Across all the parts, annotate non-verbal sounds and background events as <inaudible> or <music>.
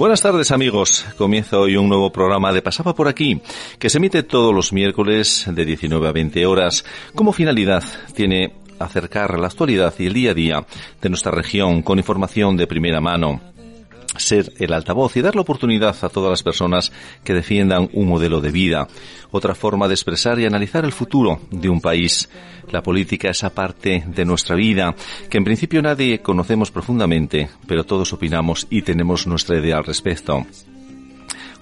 Buenas tardes amigos, comienza hoy un nuevo programa de Pasaba por aquí, que se emite todos los miércoles de 19 a 20 horas. Como finalidad tiene acercar la actualidad y el día a día de nuestra región con información de primera mano ser el altavoz y dar la oportunidad a todas las personas que defiendan un modelo de vida, otra forma de expresar y analizar el futuro de un país. La política, esa parte de nuestra vida que en principio nadie conocemos profundamente, pero todos opinamos y tenemos nuestra idea al respecto.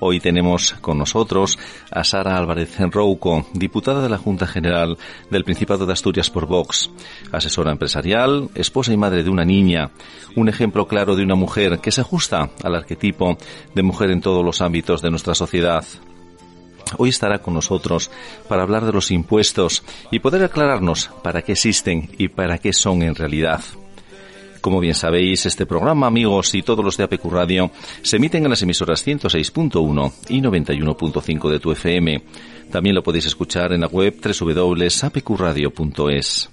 Hoy tenemos con nosotros a Sara Álvarez Enrouco, diputada de la Junta General del Principado de Asturias por Vox, asesora empresarial, esposa y madre de una niña, un ejemplo claro de una mujer que se ajusta al arquetipo de mujer en todos los ámbitos de nuestra sociedad. Hoy estará con nosotros para hablar de los impuestos y poder aclararnos para qué existen y para qué son en realidad. Como bien sabéis, este programa, amigos, y todos los de APQ Radio se emiten en las emisoras 106.1 y 91.5 de tu FM. También lo podéis escuchar en la web www.apqradio.es.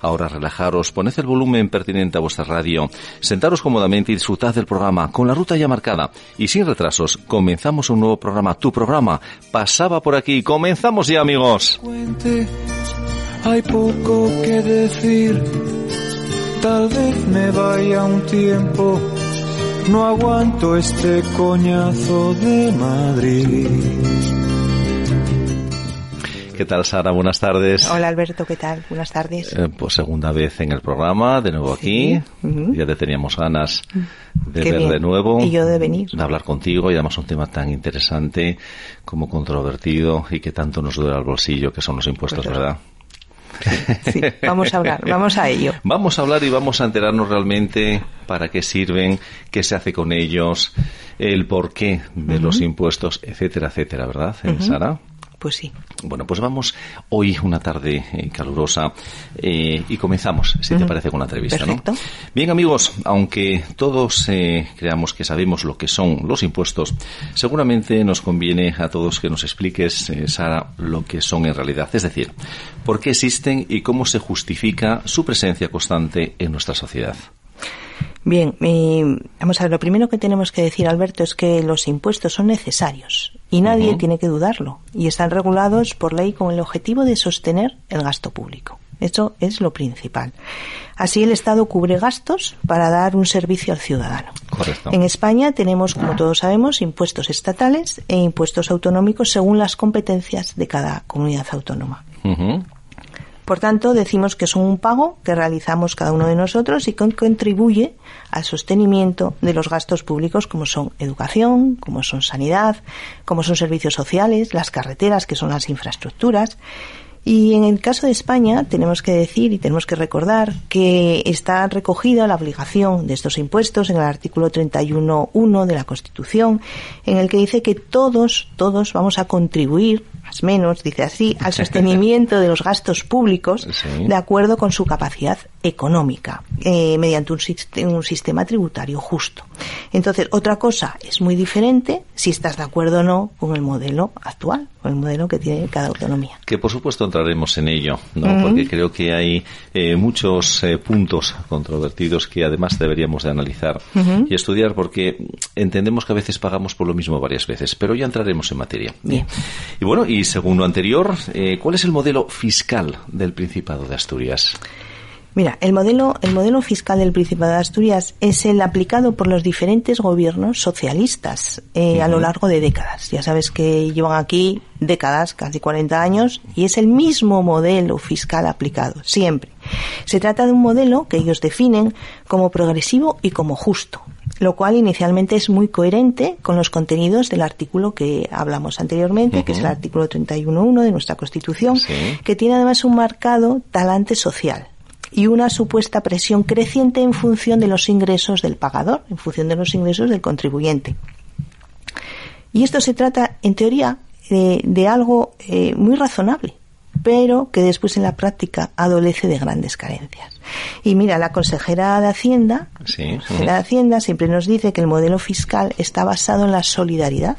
Ahora relajaros, poned el volumen pertinente a vuestra radio, sentaros cómodamente y disfrutad del programa con la ruta ya marcada. Y sin retrasos, comenzamos un nuevo programa. Tu programa pasaba por aquí. Comenzamos ya, amigos. Hay poco que decir Tal vez me vaya un tiempo, no aguanto este coñazo de Madrid. ¿Qué tal, Sara? Buenas tardes. Hola, Alberto, ¿qué tal? Buenas tardes. Eh, pues segunda vez en el programa, de nuevo aquí. Ya te teníamos ganas de ver de nuevo. Y yo de venir. De hablar contigo y además un tema tan interesante como controvertido y que tanto nos duele al bolsillo, que son los impuestos, pues ¿verdad? <laughs> Sí, vamos a hablar, vamos a ello. Vamos a hablar y vamos a enterarnos realmente para qué sirven, qué se hace con ellos, el porqué de los impuestos, etcétera, etcétera, ¿verdad, Sara? Pues sí. Bueno, pues vamos hoy una tarde eh, calurosa eh, y comenzamos, si te parece, con la entrevista. Perfecto. Bien, amigos, aunque todos eh, creamos que sabemos lo que son los impuestos, seguramente nos conviene a todos que nos expliques, Sara, lo que son en realidad. Es decir, por qué existen y cómo se justifica su presencia constante en nuestra sociedad. Bien, vamos a ver, lo primero que tenemos que decir, Alberto, es que los impuestos son necesarios y nadie tiene que dudarlo y están regulados por ley con el objetivo de sostener el gasto público. Eso es lo principal. Así el Estado cubre gastos para dar un servicio al ciudadano. Correcto. En España tenemos, como todos sabemos, impuestos estatales e impuestos autonómicos según las competencias de cada comunidad autónoma. Por tanto, decimos que son un pago que realizamos cada uno de nosotros y que contribuye al sostenimiento de los gastos públicos como son educación, como son sanidad, como son servicios sociales, las carreteras, que son las infraestructuras. Y en el caso de España tenemos que decir y tenemos que recordar que está recogida la obligación de estos impuestos en el artículo 31.1 de la Constitución, en el que dice que todos, todos vamos a contribuir más o menos, dice así, al <laughs> sostenimiento de los gastos públicos de acuerdo con su capacidad económica, eh, mediante un, un, sistema tributario justo. Entonces, otra cosa es muy diferente si estás de acuerdo o no con el modelo actual, con el modelo que tiene cada autonomía. Que por supuesto entraremos en ello, ¿no? Porque creo que hay eh, muchos eh, puntos controvertidos que además deberíamos de analizar y estudiar porque entendemos que a veces pagamos por lo mismo varias veces, pero ya entraremos en materia. Bien. Y bueno, y según lo anterior, eh, ¿cuál es el modelo fiscal del Principado de Asturias? Mira, el modelo, el modelo fiscal del Principado de Asturias es el aplicado por los diferentes gobiernos socialistas eh, a lo largo de décadas. Ya sabes que llevan aquí décadas, casi 40 años, y es el mismo modelo fiscal aplicado, siempre. Se trata de un modelo que ellos definen como progresivo y como justo, lo cual inicialmente es muy coherente con los contenidos del artículo que hablamos anteriormente, que es el artículo 31.1 de nuestra Constitución, que tiene además un marcado talante social y una supuesta presión creciente en función de los ingresos del pagador, en función de los ingresos del contribuyente. Y esto se trata, en teoría, de, algo eh, muy razonable, pero que después en la práctica adolece de grandes carencias. Y mira, la consejera de Hacienda, de Hacienda siempre nos dice que el modelo fiscal está basado en la solidaridad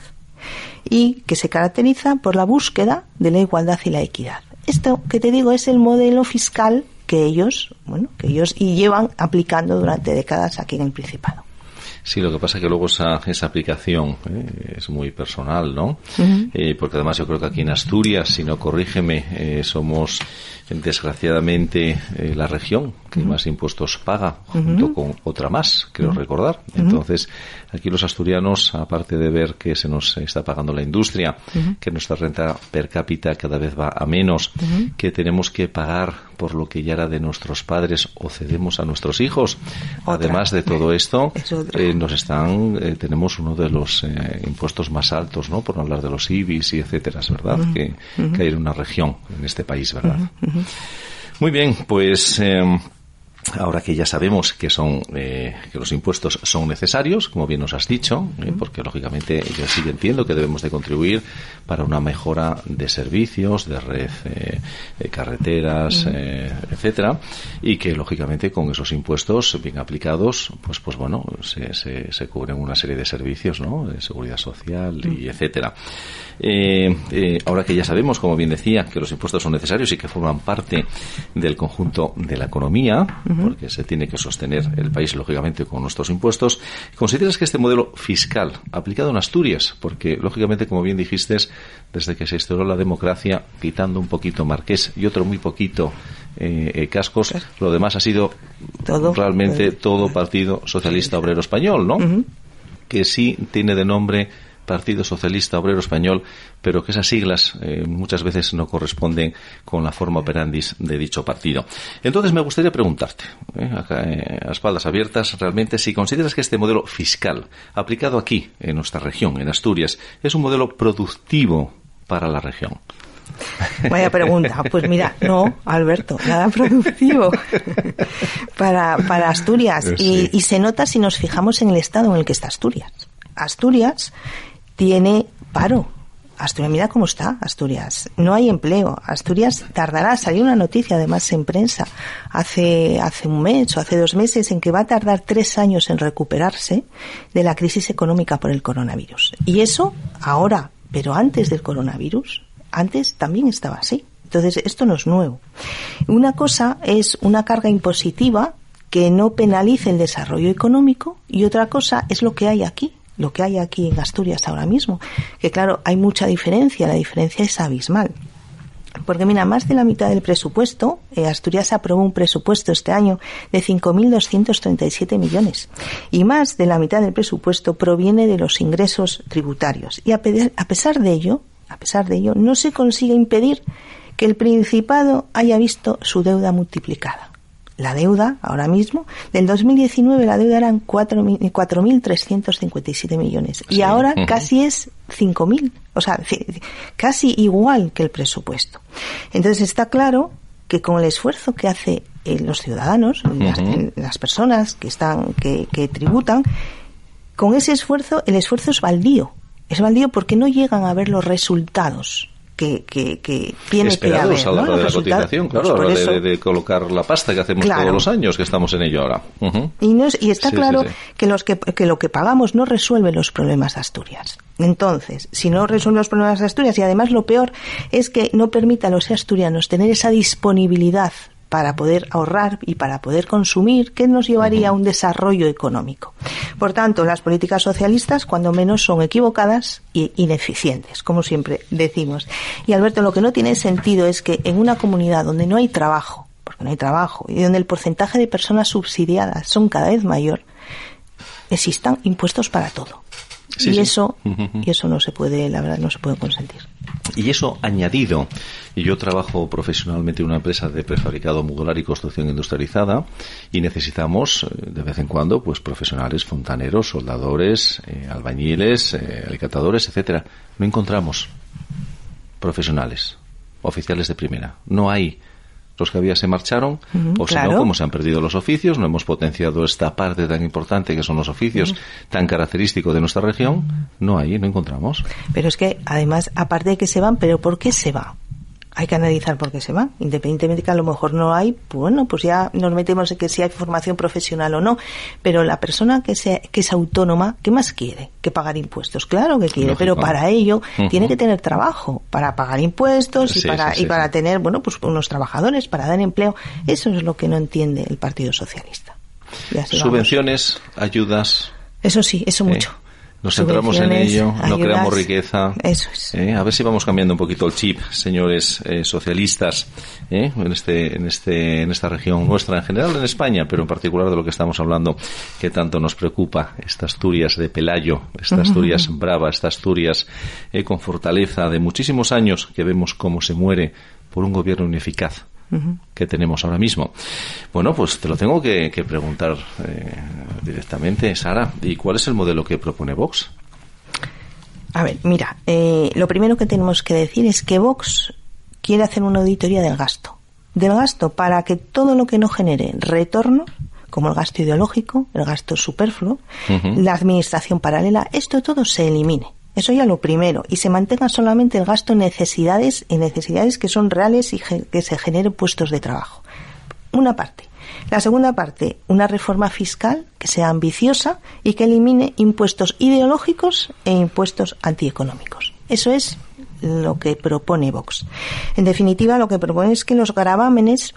y que se caracteriza por la búsqueda de la igualdad y la equidad. Esto que te digo es el modelo fiscal que ellos, bueno, que ellos y llevan aplicando durante décadas aquí en el Principado. Sí, lo que pasa es que luego esa, esa aplicación eh, es muy personal, ¿no? Eh, porque además yo creo que aquí en Asturias, si no corrígeme, eh, somos desgraciadamente la región que más impuestos paga, junto con otra más, quiero recordar. Entonces, aquí los asturianos, aparte de ver que se nos está pagando la industria, que nuestra renta per cápita cada vez va a menos, que tenemos que pagar por lo que ya era de nuestros padres o cedemos a nuestros hijos. Además de todo esto, eh, nos están, eh, tenemos uno de los eh, impuestos más altos, ¿no? Por no hablar de los IBIs y etcétera, es verdad, que, hay en una región en este país, ¿verdad? Muy bien, pues em, Ahora que ya sabemos que son eh, que los impuestos son necesarios, como bien nos has dicho, eh, porque lógicamente yo sí entiendo que debemos de contribuir para una mejora de servicios, de red, eh, de carreteras, etcétera, y que lógicamente con esos impuestos bien aplicados, pues pues bueno, se, se, se cubren una serie de servicios, ¿no? De seguridad social y etcétera. ahora que ya sabemos, como bien decía, que los impuestos son necesarios y que forman parte del conjunto de la economía porque se tiene que sostener el país, lógicamente, con nuestros impuestos. ¿Consideras que este modelo fiscal, aplicado en Asturias, porque, lógicamente, como bien dijiste, desde que se instauró la democracia, quitando un poquito Marqués y otro muy poquito eh, eh, cascos, lo demás ha sido realmente todo Partido Socialista Obrero Español, ¿no? Que sí tiene de nombre Partido Socialista Obrero Español, pero que esas siglas eh, muchas veces no corresponden con la forma operandis de dicho partido. Entonces me gustaría preguntarte, eh, acá, eh, a espaldas abiertas, realmente si consideras que este modelo fiscal aplicado aquí, en nuestra región, en Asturias, es un modelo productivo para la región. <laughs> Vaya pregunta. Pues mira, no, Alberto, nada productivo <laughs> para, para Asturias. Y, y, se nota si nos fijamos en el estado en el que está Asturias. Asturias tiene paro. Asturias, mira cómo está Asturias. No hay empleo. Asturias tardará, salió una noticia además en prensa hace, hace un mes o hace dos meses en que va a tardar tres años en recuperarse de la crisis económica por el coronavirus. Y eso ahora, pero antes del coronavirus, antes también estaba así. Entonces, esto no es nuevo. Una cosa es una carga impositiva que no penalice el desarrollo económico y otra cosa es lo que hay aquí, lo que hay aquí en Asturias ahora mismo. Que claro, hay mucha diferencia, la diferencia es abismal. Porque mira, más de la mitad del presupuesto, eh, Asturias aprobó un presupuesto este año de 5.237 millones. Y más de la mitad del presupuesto proviene de los ingresos tributarios. Y a, a pesar de ello, a pesar de ello, no se consigue impedir que el Principado haya visto su deuda multiplicada la deuda ahora mismo. Del 2019 la deuda eran 4.357 millones y ahora casi es 5.000, o sea, casi igual que el presupuesto. Entonces está claro que con el esfuerzo que hace eh, los ciudadanos, las, personas que están que, que tributan, con ese esfuerzo el esfuerzo es baldío. Es baldío porque no llegan a ver los resultados que, que, que tiene que haber. a la hora de la cotización, claro, a la hora de, colocar la pasta que hacemos todos los años, que estamos en ello ahora. y, no y está claro Que, los que, que lo que pagamos no resuelve los problemas de Asturias. Entonces, si no resuelve los problemas de Asturias, y además lo peor es que no permite a los asturianos tener esa disponibilidad para poder ahorrar y para poder consumir, que nos llevaría a un desarrollo económico. Por tanto, las políticas socialistas, cuando menos, son equivocadas e ineficientes, como siempre decimos. Y Alberto, lo que no tiene sentido es que en una comunidad donde no hay trabajo, porque no hay trabajo, y donde el porcentaje de personas subsidiadas son cada vez mayor, existan impuestos para todo y eso y eso no se puede la verdad no se puede consentir y eso añadido y yo trabajo profesionalmente en una empresa de prefabricado modular y construcción industrializada y necesitamos eh, de vez en cuando pues profesionales fontaneros soldadores eh, albañiles eh, alicatadores etcétera. No encontramos profesionales oficiales de primera. No hay los que había se marcharon, o si no, como se han perdido los oficios, no hemos potenciado esta parte tan importante que son los oficios, tan característico de nuestra región, no hay, no encontramos. Pero es que, además, aparte de que se van, ¿pero por qué se va? Hay que analizar por qué se van. Independientemente que a lo mejor no hay, bueno, pues ya nos metemos en que si hay formación profesional o no. Pero la persona que, sea, que es autónoma, ¿qué más quiere? Que pagar impuestos. Claro que quiere, pero para ello tiene que tener trabajo, para pagar impuestos y para, y para tener, bueno, pues unos trabajadores, para dar empleo. Eso es lo que no entiende el Partido Socialista. Subvenciones, ayudas. Eso sí, eso mucho nos centramos en ello, no creamos riqueza. Eso es. ¿eh? A ver si vamos cambiando un poquito el chip, señores eh, socialistas, ¿eh? en este, en este, en esta región nuestra, en general en España, pero en particular de lo que estamos hablando, que tanto nos preocupa, esta Asturias de Pelayo, esta Asturias brava, esta Asturias con fortaleza de muchísimos años que vemos cómo se muere por un gobierno ineficaz que tenemos ahora mismo. Bueno, pues te lo tengo que, preguntar eh, directamente, Sara. ¿Y cuál es el modelo que propone Vox? A ver, mira, eh, lo primero que tenemos que decir es que Vox quiere hacer una auditoría del gasto. Del gasto para que todo lo que no genere retorno, como el gasto ideológico, el gasto superfluo, la administración paralela, esto todo se elimine. Eso ya lo primero. Y se mantenga solamente el gasto en necesidades, en necesidades que son reales y que se generen puestos de trabajo. Una parte. La segunda parte, una reforma fiscal que sea ambiciosa y que elimine impuestos ideológicos e impuestos antieconómicos. Eso es lo que propone Vox. En definitiva, lo que propone es que los gravámenes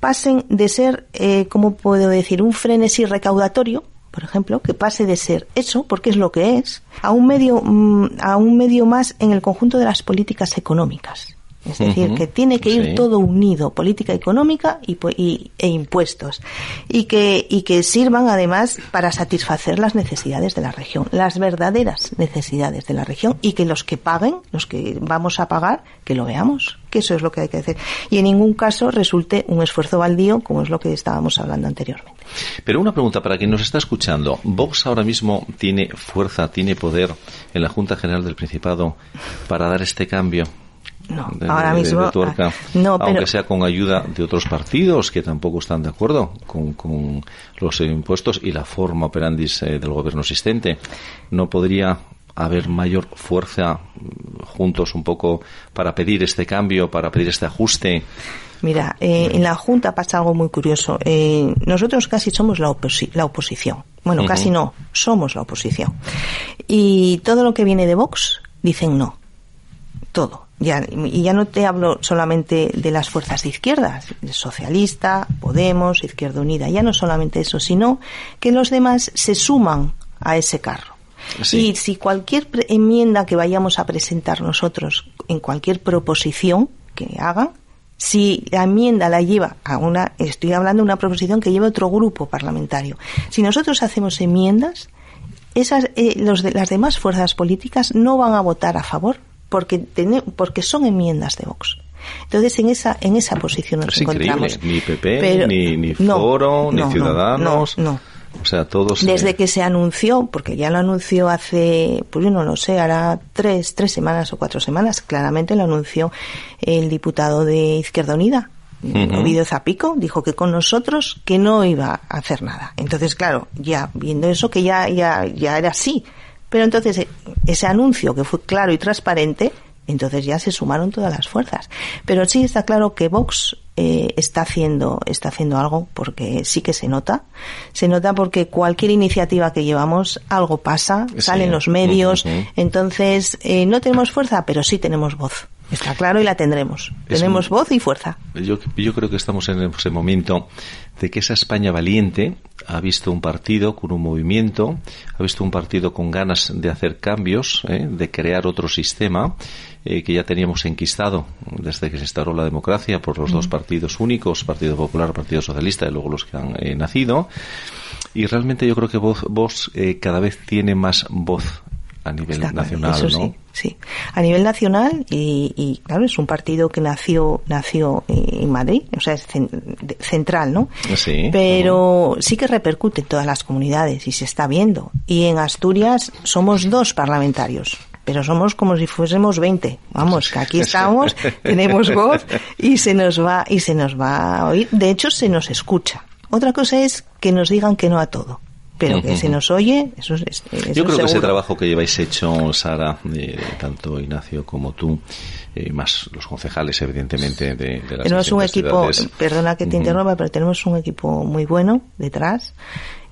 pasen de ser, eh, ¿cómo puedo decir?, un frenesí recaudatorio, por ejemplo, que pase de ser eso, porque es lo que es, a un medio, mm, a un medio más en el conjunto de las políticas económicas. Es decir, que tiene que ir todo unido, política económica y, y, e impuestos. Y que, y que sirvan además para satisfacer las necesidades de la región, las verdaderas necesidades de la región y que los que paguen, los que vamos a pagar, que lo veamos, que eso es lo que hay que hacer. Y en ningún caso resulte un esfuerzo baldío como es lo que estábamos hablando anteriormente. Pero una pregunta para quien nos está escuchando. ¿Vox ahora mismo tiene fuerza, tiene poder en la Junta General del Principado para dar este cambio? No, ahora mismo. Ah, no, Aunque sea con ayuda de otros partidos que tampoco están de acuerdo con, los impuestos y la forma operandis eh, del gobierno existente. ¿No podría haber mayor fuerza mm, juntos un poco para pedir este cambio, para pedir este ajuste? Mira, eh, en la Junta pasa algo muy curioso. Eh, nosotros casi somos la, la oposición. Bueno, casi no, somos la oposición. Y todo lo que viene de Vox dicen no. Todo ya, y ya no te hablo solamente de las fuerzas de izquierdas, socialista, Podemos, Izquierda Unida, ya no solamente eso, sino que los demás se suman a ese carro. Y si cualquier enmienda que vayamos a presentar nosotros en cualquier proposición que hagan, si la enmienda la lleva a una, estoy hablando de una proposición que lleva otro grupo parlamentario, si nosotros hacemos enmiendas, esas, eh, los de, las demás fuerzas políticas no van a votar a favor porque, porque son enmiendas de Vox. Entonces, en esa, en esa posición nos encontramos. Ni PP, ni, ni Foro, ni Ciudadanos. No, O sea, todos. Desde que se anunció, porque ya lo anunció hace, pues yo no lo sé, hará tres, tres semanas o cuatro semanas, claramente lo anunció el diputado de Izquierda Unida, Ovidio Zapico, dijo que con nosotros que no iba a hacer nada. Entonces, claro, ya viendo eso que ya, ya, ya era así, pero entonces eh, ese anuncio que fue claro y transparente, entonces ya se sumaron todas las fuerzas. Pero sí está claro que Vox eh, está haciendo está haciendo algo porque sí que se nota. Se nota porque cualquier iniciativa que llevamos algo pasa, salen los medios. Entonces eh, no tenemos fuerza, pero sí tenemos voz. Está claro y la tendremos. Tenemos voz y fuerza. Yo, yo creo que estamos en ese momento de que esa España valiente ha visto un partido con un movimiento, ha visto un partido con ganas de hacer cambios, ¿eh? de crear otro sistema eh, que ya teníamos enquistado desde que se instauró la democracia por los dos partidos únicos, Partido Popular, Partido Socialista y luego los que han eh, nacido. Y realmente yo creo que vos, vos cada vez tiene más voz a nivel nacional, ¿no? Sí, sí, a nivel nacional y, claro es un partido que nació nació en Madrid, o sea es central, ¿no? Sí. Pero sí que repercute en todas las comunidades y se está viendo. Y en Asturias somos dos parlamentarios pero somos como si fuésemos 20. Vamos, que aquí <laughs> estamos, <laughs> tenemos voz y se nos va y se nos va a oír. De hecho, se nos escucha. Otra cosa es que nos digan que no a todo pero que se nos oye, eso es. Yo creo que ese trabajo que lleváis hecho, Sara, eh, tanto Ignacio como tú, eh, más los concejales, evidentemente, de, de las Tenemos un equipo, perdona que te interrumpa, pero tenemos un equipo muy bueno detrás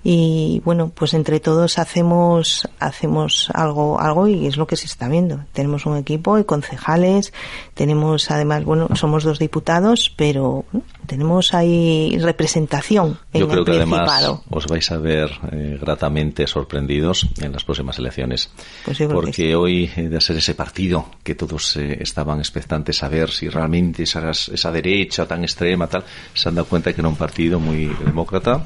y bueno pues entre todos hacemos hacemos algo algo y es lo que se está viendo. Tenemos un equipo y concejales tenemos además bueno somos dos diputados pero tenemos ahí representación en yo creo que además os vais a ver eh, gratamente sorprendidos en las próximas elecciones. Pues porque hoy eh, de ser ese partido que todos eh, estaban expectantes a ver si realmente esa, esa derecha tan extrema tal se han dado cuenta que era un partido muy demócrata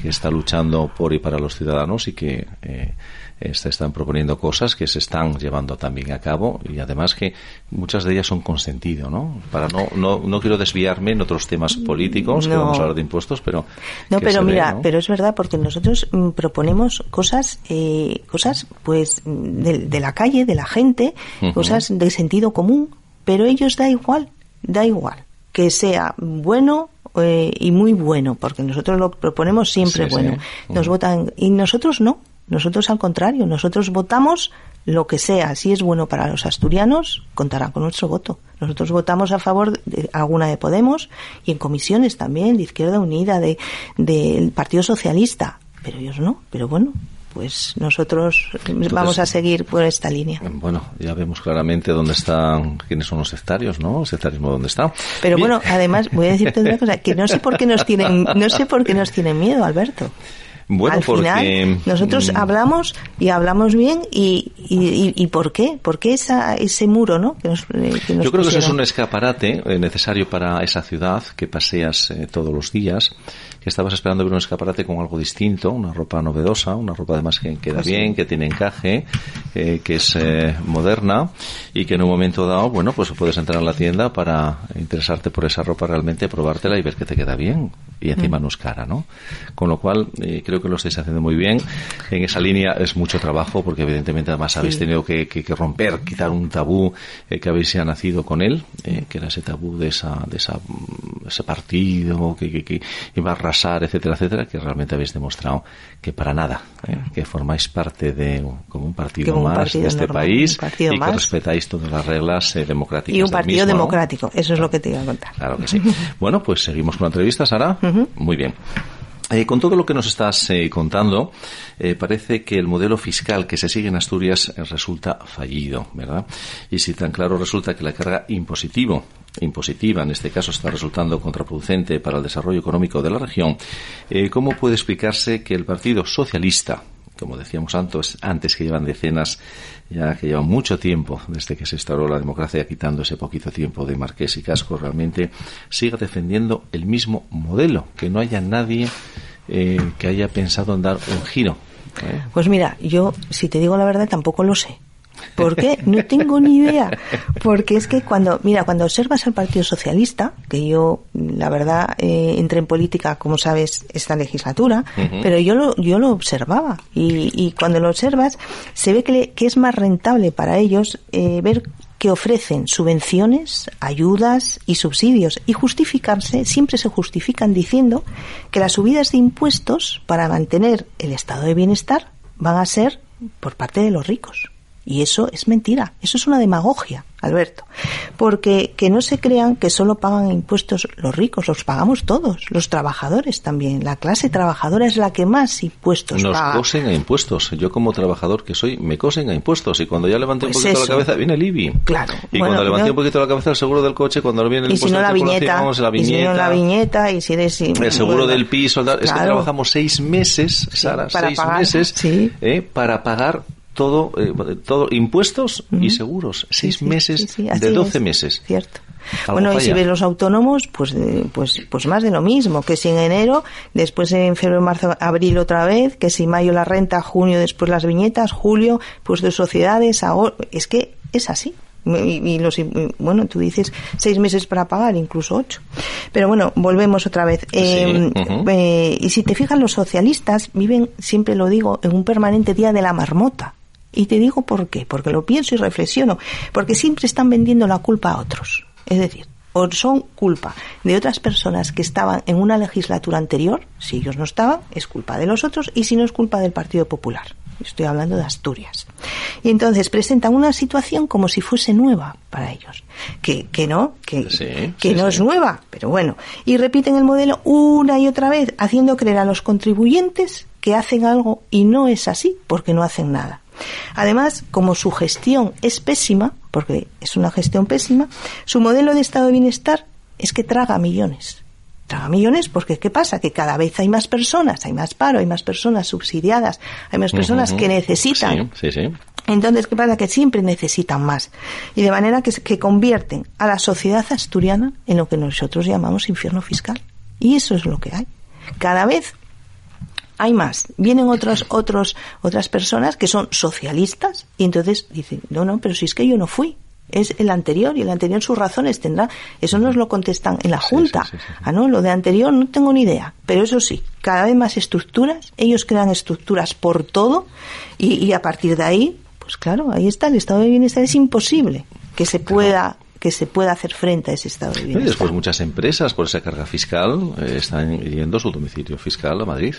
que está luchando por y para los ciudadanos y que eh, este, están proponiendo cosas que se están llevando también a cabo y además que muchas de ellas son con sentido, ¿no? Para no, no, no quiero desviarme en otros temas políticos, que vamos a hablar de impuestos, pero... No, pero mira, pero es verdad porque nosotros mm, proponemos cosas, eh, cosas pues de, la calle, de la gente, cosas de sentido común, pero ellos da igual, da igual que sea bueno eh, y muy bueno, porque nosotros lo proponemos siempre bueno. Nos votan y nosotros no. Nosotros al contrario, nosotros votamos lo que sea. Si es bueno para los asturianos, contará con nuestro voto. Nosotros votamos a favor de alguna de Podemos y en comisiones también, de Izquierda Unida, de del Partido Socialista. Pero ellos no. Pero bueno, pues nosotros vamos a seguir por esta línea. Bueno, ya vemos claramente dónde están, quiénes son los sectarios, ¿no? El sectarismo dónde está. Pero bueno, además voy a decirte una cosa, que no sé por qué nos tienen, no sé por qué nos tienen miedo, Alberto. Bueno, Al porque... final, nosotros mm, hablamos y hablamos bien y, y, y, ¿por qué? ¿Por qué esa, ese muro, no? Que nos, eh, que nos Yo creo que eso es un escaparate eh, necesario para esa ciudad que paseas eh, todos los días estabas esperando ver un escaparate con algo distinto, una ropa novedosa, una ropa además que queda pues bien, que tiene encaje, eh, que es eh, moderna y que en un momento dado, bueno, pues puedes entrar a la tienda para interesarte por esa ropa realmente, probártela y ver que te queda bien y encima mm. no es cara, ¿no? Con lo cual, eh, creo que lo estáis haciendo muy bien. En esa línea es mucho trabajo porque evidentemente además habéis tenido que, que, que, romper, quitar un tabú que habéis ya nacido con él, que era ese tabú de esa, de esa, ese partido que, que, que iba a etcétera, etcétera, que realmente habéis demostrado que para nada, ¿eh? que formáis parte de como un partido más de este país y que respetáis todas las reglas eh, democráticas. Y un partido democrático, eso es lo que te iba a contar. Claro que sí. <laughs> bueno, pues seguimos con la entrevista, Sara. Muy bien. Eh, con todo lo que nos estás eh, contando, eh, parece que el modelo fiscal que se sigue en Asturias resulta fallido, ¿verdad? Y si tan claro resulta que la carga impositivo, impositiva en este caso está resultando contraproducente para el desarrollo económico de la región, eh, ¿cómo puede explicarse que el Partido Socialista, como decíamos antes, antes que llevan decenas, ya que llevan mucho tiempo desde que se instauró la democracia, quitando ese poquito tiempo de Marqués y Casco, realmente siga defendiendo el mismo modelo, que no haya nadie eh, que haya pensado en dar un giro. Pues mira, yo, si te digo la verdad, tampoco lo sé. ¿Por qué? No tengo ni idea. Porque es que cuando, mira, cuando observas al Partido Socialista, que yo, la verdad, eh, entré en política, como sabes, esta legislatura, uh -huh. pero yo lo, yo lo observaba. Y, y cuando lo observas, se ve que, le, que es más rentable para ellos eh, ver que ofrecen subvenciones, ayudas y subsidios y justificarse, siempre se justifican diciendo que las subidas de impuestos para mantener el estado de bienestar van a ser por parte de los ricos. Y eso es mentira, eso es una demagogia, Alberto. Porque que no se crean que solo pagan impuestos los ricos, los pagamos todos, los trabajadores también. La clase trabajadora es la que más impuestos Nos paga. cosen a impuestos. Yo como trabajador que soy, me cosen a impuestos. Y cuando ya levanté pues un poquito eso. la cabeza, viene el IBI. Claro. Y bueno, cuando levanté no, un poquito la cabeza el seguro del coche, cuando viene el impuesto si no la viñeta, vamos, la viñeta. Y si no la viñeta, y si eres... El seguro bueno, del piso, claro. es que trabajamos seis meses, Sara, sí, seis pagar, meses sí. eh, para pagar todo, eh, todo impuestos uh -huh. y seguros. Seis sí, meses sí, de doce meses. Cierto. Bueno, falla. y si ves los autónomos, pues, eh, pues, pues más de lo mismo, que si en enero, después en febrero, marzo, abril otra vez, que si mayo la renta, junio después las viñetas, julio, pues de sociedades, ahora, es que es así. Y, y, los, bueno, tú dices seis meses para pagar, incluso ocho. Pero bueno, volvemos otra vez. Eh, uh -huh. eh, y si te fijas, los socialistas viven, siempre lo digo, en un permanente día de la marmota Y te digo por qué, porque lo pienso y reflexiono, porque siempre están vendiendo la culpa a otros. Es decir, o son culpa de otras personas que estaban en una legislatura anterior, si ellos no estaban, es culpa de los otros, y si no es culpa del Partido Popular. Estoy hablando de Asturias. Y entonces presentan una situación como si fuese nueva para ellos. Que, que no, que, que no es nueva, pero bueno. Y repiten el modelo una y otra vez, haciendo creer a los contribuyentes que hacen algo y no es así, porque no hacen nada. Además, como su gestión es pésima, porque es una gestión pésima, su modelo de estado de bienestar es que traga millones. Traga millones porque ¿qué pasa? Que cada vez hay más personas, hay más paro, hay más personas subsidiadas, hay más personas que necesitan. Sí, sí, Entonces, ¿qué pasa? Que siempre necesitan más. Y de manera que, que convierten a la sociedad asturiana en lo que nosotros llamamos infierno fiscal. Y eso es lo que hay. Cada vez hay más. Vienen otros, otros, otras personas que son socialistas y entonces dicen, no, no, pero si es que yo no fui. Es el anterior y el anterior sus razones tendrá. Eso nos lo contestan en la Junta. ah, no, lo de anterior no tengo ni idea. Pero eso sí, cada vez más estructuras. Ellos crean estructuras por todo y, y a partir de ahí, pues claro, ahí está el estado de bienestar. Es imposible que se pueda que se pueda hacer frente a ese estado de bienestar. Y después muchas empresas por esa carga fiscal eh, están yendo su domicilio fiscal a Madrid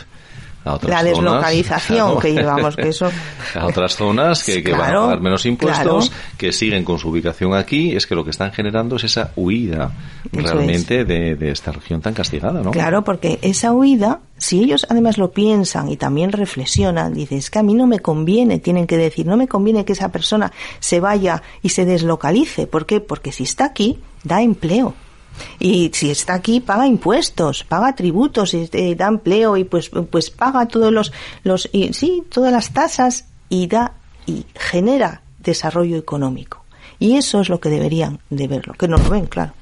la deslocalización que llevamos, que eso... <laughs> A otras zonas que, van a pagar menos impuestos, que siguen con su ubicación aquí, es que lo que están generando es esa huida realmente de, esta región tan castigada, ¿no? Claro, porque esa huida, si ellos además lo piensan y también reflexionan, dicen, es que a mí no me conviene, tienen que decir, no me conviene que esa persona se vaya y se deslocalice. ¿Por qué? Porque si está aquí, da empleo. Y si está aquí, paga impuestos, paga tributos, y, eh, da empleo y pues, pues paga todos los, los y, sí, todas las tasas y da y genera desarrollo económico. Y eso es lo que deberían de verlo, que no lo ven, claro.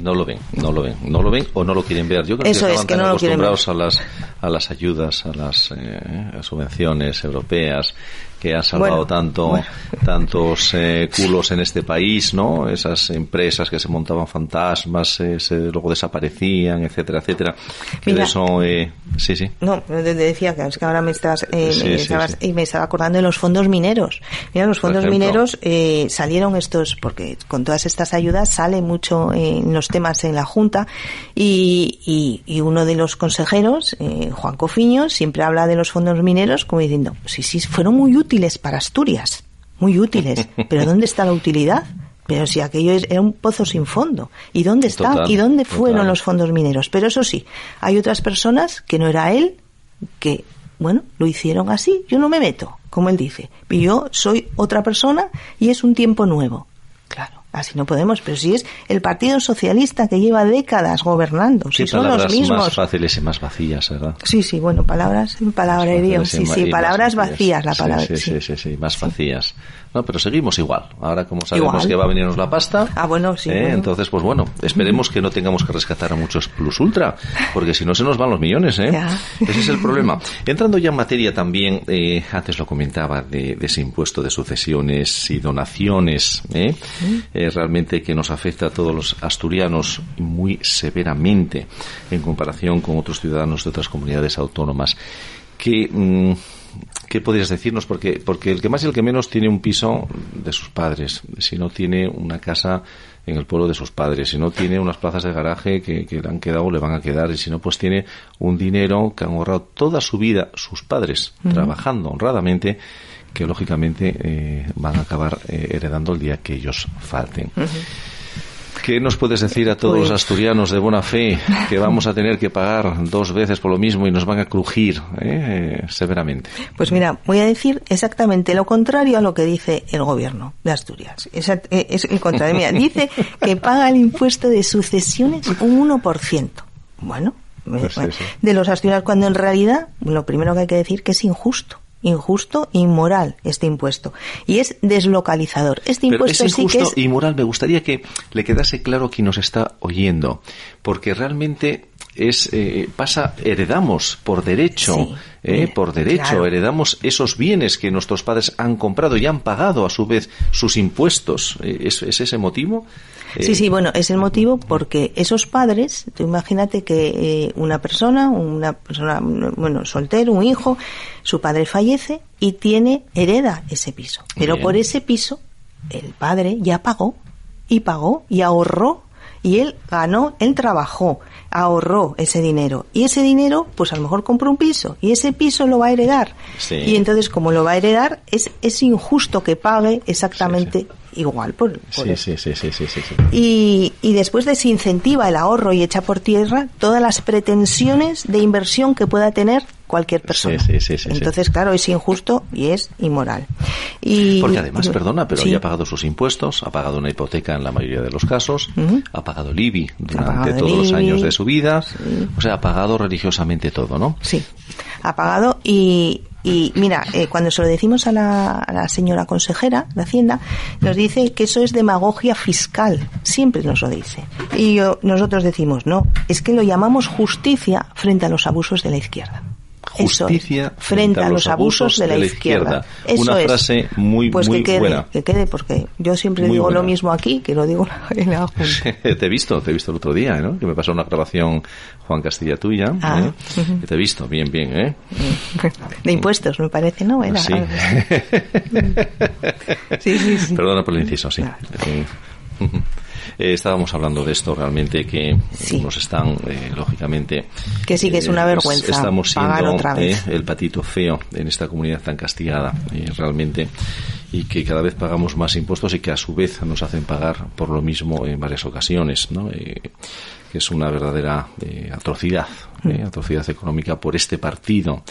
No lo ven, no lo ven, no lo ven o no lo quieren ver. Yo creo Eso que estaban tan acostumbrados a las a las ayudas, a las eh, subvenciones europeas que ha salvado tanto tantos eh, <laughs> culos en este país, ¿no? Esas empresas que se montaban fantasmas, eh, se, luego desaparecían, etcétera, etcétera. Que eso, eh, sí, sí. No, decía que, es que ahora me estabas, y me estaba acordando de los fondos mineros. Mira, los fondos mineros salieron estos porque con todas estas ayudas sale mucho en los temas en la junta y, y, y uno de los consejeros, Juan Cofiño, siempre habla de los fondos mineros como diciendo, sí, sí, fueron muy útiles útiles para Asturias, muy útiles. <laughs> Pero ¿dónde está la utilidad? Pero si aquello es, era un pozo sin fondo. ¿Y dónde está? ¿Y dónde fueron los fondos mineros? Pero eso sí, hay otras personas que no era él, que, bueno, lo hicieron así. Yo no me meto, como él dice. Yo soy otra persona y es un tiempo nuevo. Claro. Así no podemos, pero si es el Partido Socialista que lleva décadas gobernando, si son los mismos. más fáciles y más vacías, ¿verdad? Sí, sí, bueno, palabras, palabrería, sí, sí, palabras vacías, la palabra. Sí, sí, sí, sí, más vacías. No, pero seguimos igual. Ahora, como sabemos que va a venirnos la pasta, ah, bueno, sí, ¿eh? entonces, pues bueno, esperemos que no tengamos que rescatar a muchos plus ultra, porque si no se nos van los millones, ¿eh? Ese es el problema. Entrando ya en materia también, eh, antes lo comentaba, de, ese impuesto de sucesiones y donaciones, ¿eh? eh realmente que nos afecta a todos los asturianos muy severamente en comparación con otros ciudadanos de otras comunidades autónomas. Que, mm, ¿Qué podrías decirnos? Porque, porque el que más y el que menos tiene un piso de sus padres, si no tiene una casa en el pueblo de sus padres, si no tiene unas plazas de garaje que, le han quedado o le van a quedar, y si no, pues tiene un dinero que han ahorrado toda su vida sus padres, trabajando honradamente, que lógicamente eh, van a acabar eh, heredando el día que ellos falten. ¿Qué nos puedes decir a todos los pues- asturianos de buena fe que vamos a tener que pagar dos veces por lo mismo y nos van a crujir eh, severamente? Pues mira, voy a decir exactamente lo contrario a lo que dice el gobierno de Asturias. Es, el contrario. Mira, dice que paga el impuesto de sucesiones un 1%. Bueno, pues de los asturianos, cuando en realidad lo primero que hay que decir que es injusto injusto e inmoral este impuesto. Y es deslocalizador. Este impuesto es injusto sí que inmoral. Me gustaría que le quedase claro a quien nos está oyendo, porque realmente es eh, pasa heredamos por derecho eh, por derecho heredamos esos bienes que nuestros padres han comprado y han pagado a su vez sus impuestos eh, ¿Es, ese motivo Sí, sí, bueno, es el motivo porque esos padres, tú imagínate que una persona, una persona, bueno, soltero, un hijo, su padre fallece y tiene, hereda ese piso. Pero por ese piso, el padre ya pagó y pagó y ahorró y él ganó, él trabajó, ahorró ese dinero. Y ese dinero pues a lo mejor compró un piso y ese piso lo va a heredar. Y entonces como lo va a heredar es, es injusto que pague exactamente igual por, sí, sí, sí, sí, sí, Y, y después desincentiva el ahorro y echa por tierra todas las pretensiones de inversión que pueda tener cualquier persona. Entonces, claro, es injusto y es inmoral. Y, Porque además, perdona, pero ya ha pagado sus impuestos, ha pagado una hipoteca en la mayoría de los casos, ha pagado el IBI durante todos los años de su vida, o sea, ha pagado religiosamente todo, ¿no? Sí, ha pagado y, y mira, eh, cuando se lo decimos a la, señora consejera de Hacienda, nos dice que eso es demagogia fiscal. Siempre nos lo dice. Y nosotros decimos, no, es que lo llamamos justicia frente a los abusos de la izquierda justicia frente a los abusos de la, izquierda. Una frase muy, pues muy que quede, buena. Que quede, porque yo siempre digo lo mismo aquí que lo digo <laughs> en la Junta. te he visto, te he visto el otro día, ¿no? Que me pasó una grabación Juan Castilla tuya. Ah, ¿eh? te he visto, bien, bien, ¿eh? De impuestos, me parece, ¿no? Era, sí. <laughs> sí, sí, sí. Perdona por el inciso, sí. Eh, estábamos hablando de esto realmente que nos están, eh, lógicamente. Que sí, que es una eh, vergüenza. estamos siendo el patito feo en esta comunidad tan castigada, realmente y que cada vez pagamos más impuestos y que a su vez nos hacen pagar por lo mismo en varias ocasiones, ¿no? que es una verdadera atrocidad, mm. atrocidad económica por este partido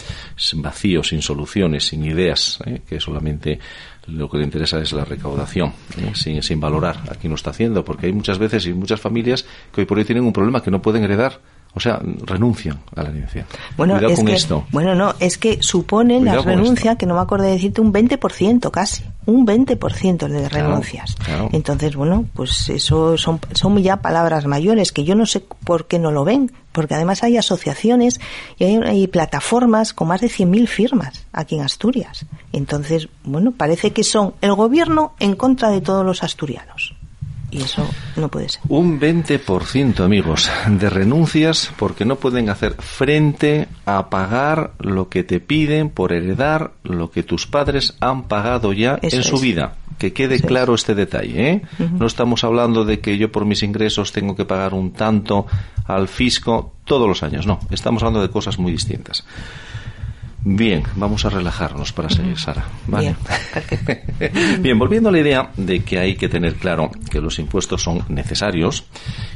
vacío, sin soluciones, sin ideas, que solamente lo que le interesa es la recaudación, ¿eh? sin, sin valorar a quién lo está haciendo, porque hay muchas veces y muchas familias que hoy por hoy tienen un problema que no pueden heredar. O sea, renuncian a la herencia. Bueno, Cuidado con que, esto. Bueno, no, es que suponen la renuncia, que no me acuerdo de decirte, un 20% casi. Un 20% de renuncias. Entonces, bueno, pues eso son, son ya palabras mayores que yo no sé por qué no lo ven, porque además hay asociaciones y hay, plataformas con más de 100.000 firmas aquí en Asturias. Entonces, bueno, parece que son el gobierno en contra de todos los asturianos. Y eso no puede ser. Un 20%, amigos, de renuncias porque no pueden hacer frente a pagar lo que te piden por heredar lo que tus padres han pagado ya en su vida. Que quede claro este detalle. ¿eh? No estamos hablando de que yo por mis ingresos tengo que pagar un tanto al fisco todos los años. No, estamos hablando de cosas muy distintas. Bien, vamos a relajarnos para seguir, Sara. Bien, <laughs> Bien, volviendo a la idea de que hay que tener claro que los impuestos son necesarios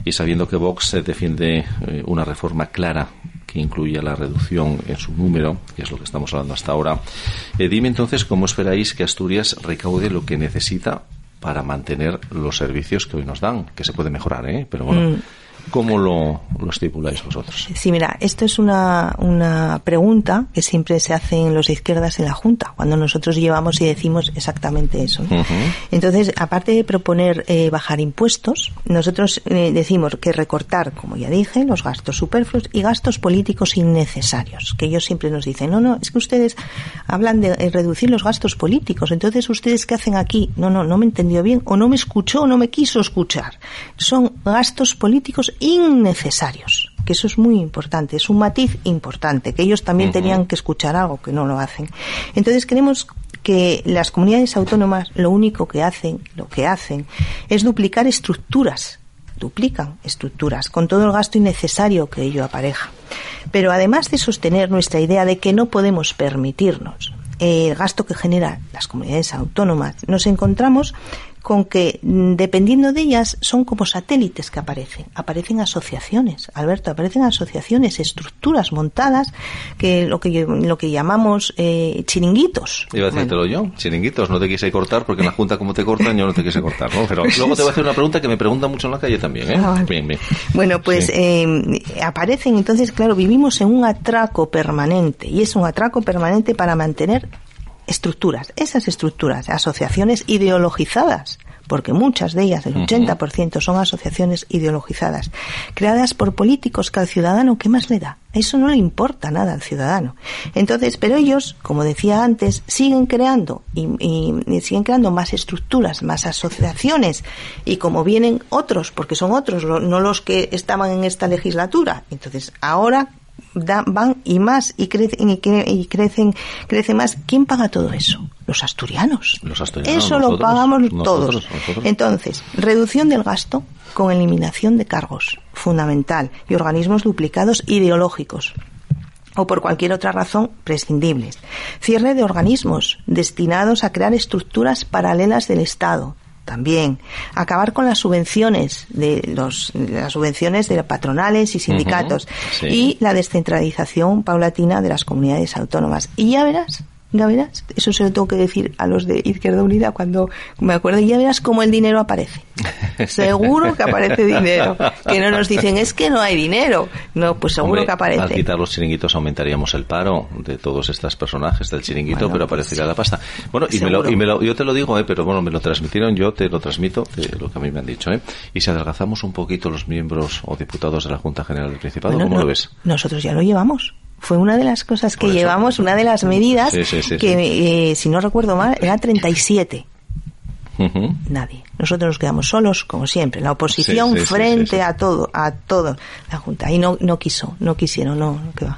y sabiendo que Vox defiende eh, una reforma clara que incluya la reducción en su número, que es lo que estamos hablando hasta ahora, eh, dime entonces cómo esperáis que Asturias recaude lo que necesita para mantener los servicios que hoy nos dan, que se puede mejorar, ¿eh? Pero bueno. Mm. ¿Cómo lo, lo, estipuláis vosotros? Sí, mira, esto es una, una pregunta que siempre se hace en los de izquierdas en la Junta, cuando nosotros llevamos y decimos exactamente eso. Entonces, aparte de proponer eh, bajar impuestos, nosotros eh, decimos que recortar, como ya dije, los gastos superfluos y gastos políticos innecesarios, que ellos siempre nos dicen, no, no, es que ustedes hablan de eh, reducir los gastos políticos, entonces ustedes qué hacen aquí? No, no, no me entendió bien, o no me escuchó, o no me quiso escuchar. Son gastos políticos innecesarios, que eso es muy importante, es un matiz importante, que ellos también tenían que escuchar algo que no lo hacen. Entonces queremos que las comunidades autónomas lo único que hacen, lo que hacen, es duplicar estructuras, duplican estructuras con todo el gasto innecesario que ello apareja. Pero además de sostener nuestra idea de que no podemos permitirnos el gasto que generan las comunidades autónomas, nos encontramos con que mm, dependiendo de ellas son como satélites que aparecen. Aparecen asociaciones, Alberto, aparecen asociaciones, estructuras montadas que lo que lo que llamamos eh, chiringuitos. Iba a decírtelo yo, chiringuitos, no te quise cortar porque en la junta como te cortan yo no te quise cortar, ¿no? Pero luego te voy a hacer una pregunta que me preguntan mucho en la calle también, ¿eh? Ah, bien, bien. Bueno, pues eh, aparecen entonces, claro, vivimos en un atraco permanente y es un atraco permanente para mantener estructuras, esas estructuras, asociaciones ideologizadas porque muchas de ellas, el 80%, son asociaciones ideologizadas, creadas por políticos que al ciudadano, ¿qué más le da? Eso no le importa nada al ciudadano. Entonces, pero ellos, como decía antes, siguen creando y, y, siguen creando más estructuras, más asociaciones y como vienen otros, porque son otros, no los que estaban en esta legislatura. Entonces, ahora van y más y crecen y, crecen crece más. Quién paga todo eso los asturianos, los asturianos eso lo pagamos todos. entonces reducción del gasto con eliminación de cargos fundamental y organismos duplicados ideológicos o por cualquier otra razón prescindibles. Cierre de organismos destinados a crear estructuras paralelas del Estado, también. Acabar con las subvenciones de los las subvenciones de patronales y sindicatos y la descentralización paulatina de las comunidades autónomas. Y ya verás ya verás, eso se lo tengo que decir a los de Izquierda Unida cuando me acuerdo, ya verás cómo el dinero aparece. <laughs> seguro que aparece dinero. Que no nos dicen, es que no hay dinero. No, pues seguro que aparece. Al quitar los chiringuitos aumentaríamos el paro de todos estos personajes del chiringuito, pero aparecería la pasta. Bueno, y, me lo, y me lo, yo te lo digo, eh, pero bueno, me lo transmitieron, yo te lo transmito, lo que a mí me han dicho. Eh. Y si adelgazamos un poquito los miembros o diputados de la Junta General del Principado, ¿cómo lo ves? Nosotros ya lo llevamos fue una de las cosas que llevamos, una de las medidas que, eh, si no recuerdo mal, era 37. Nadie. Nosotros nos quedamos solos, como siempre. La oposición frente a todo, a todo. La Junta. Y no, no quiso, no quisieron, no, no quedó.